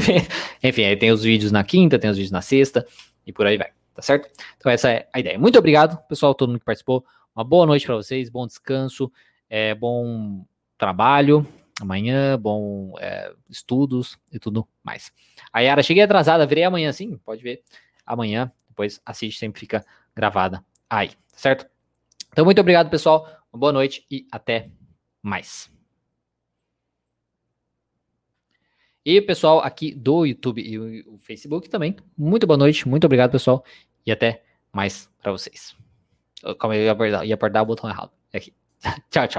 Enfim, aí tem os vídeos na quinta, tem os vídeos na sexta e por aí vai, tá certo? Então, essa é a ideia. Muito obrigado, pessoal, todo mundo que participou. Uma boa noite para vocês, bom descanso. É, bom trabalho amanhã, bom é, estudos e tudo mais. A Yara, cheguei atrasada, virei amanhã sim, pode ver amanhã, depois assiste, sempre fica gravada aí, certo? Então, muito obrigado, pessoal, uma boa noite e até mais. E pessoal aqui do YouTube e o Facebook também, muito boa noite, muito obrigado, pessoal, e até mais para vocês. Calma eu ia apertar, ia apertar o botão errado. Aqui. Tchau, tchau.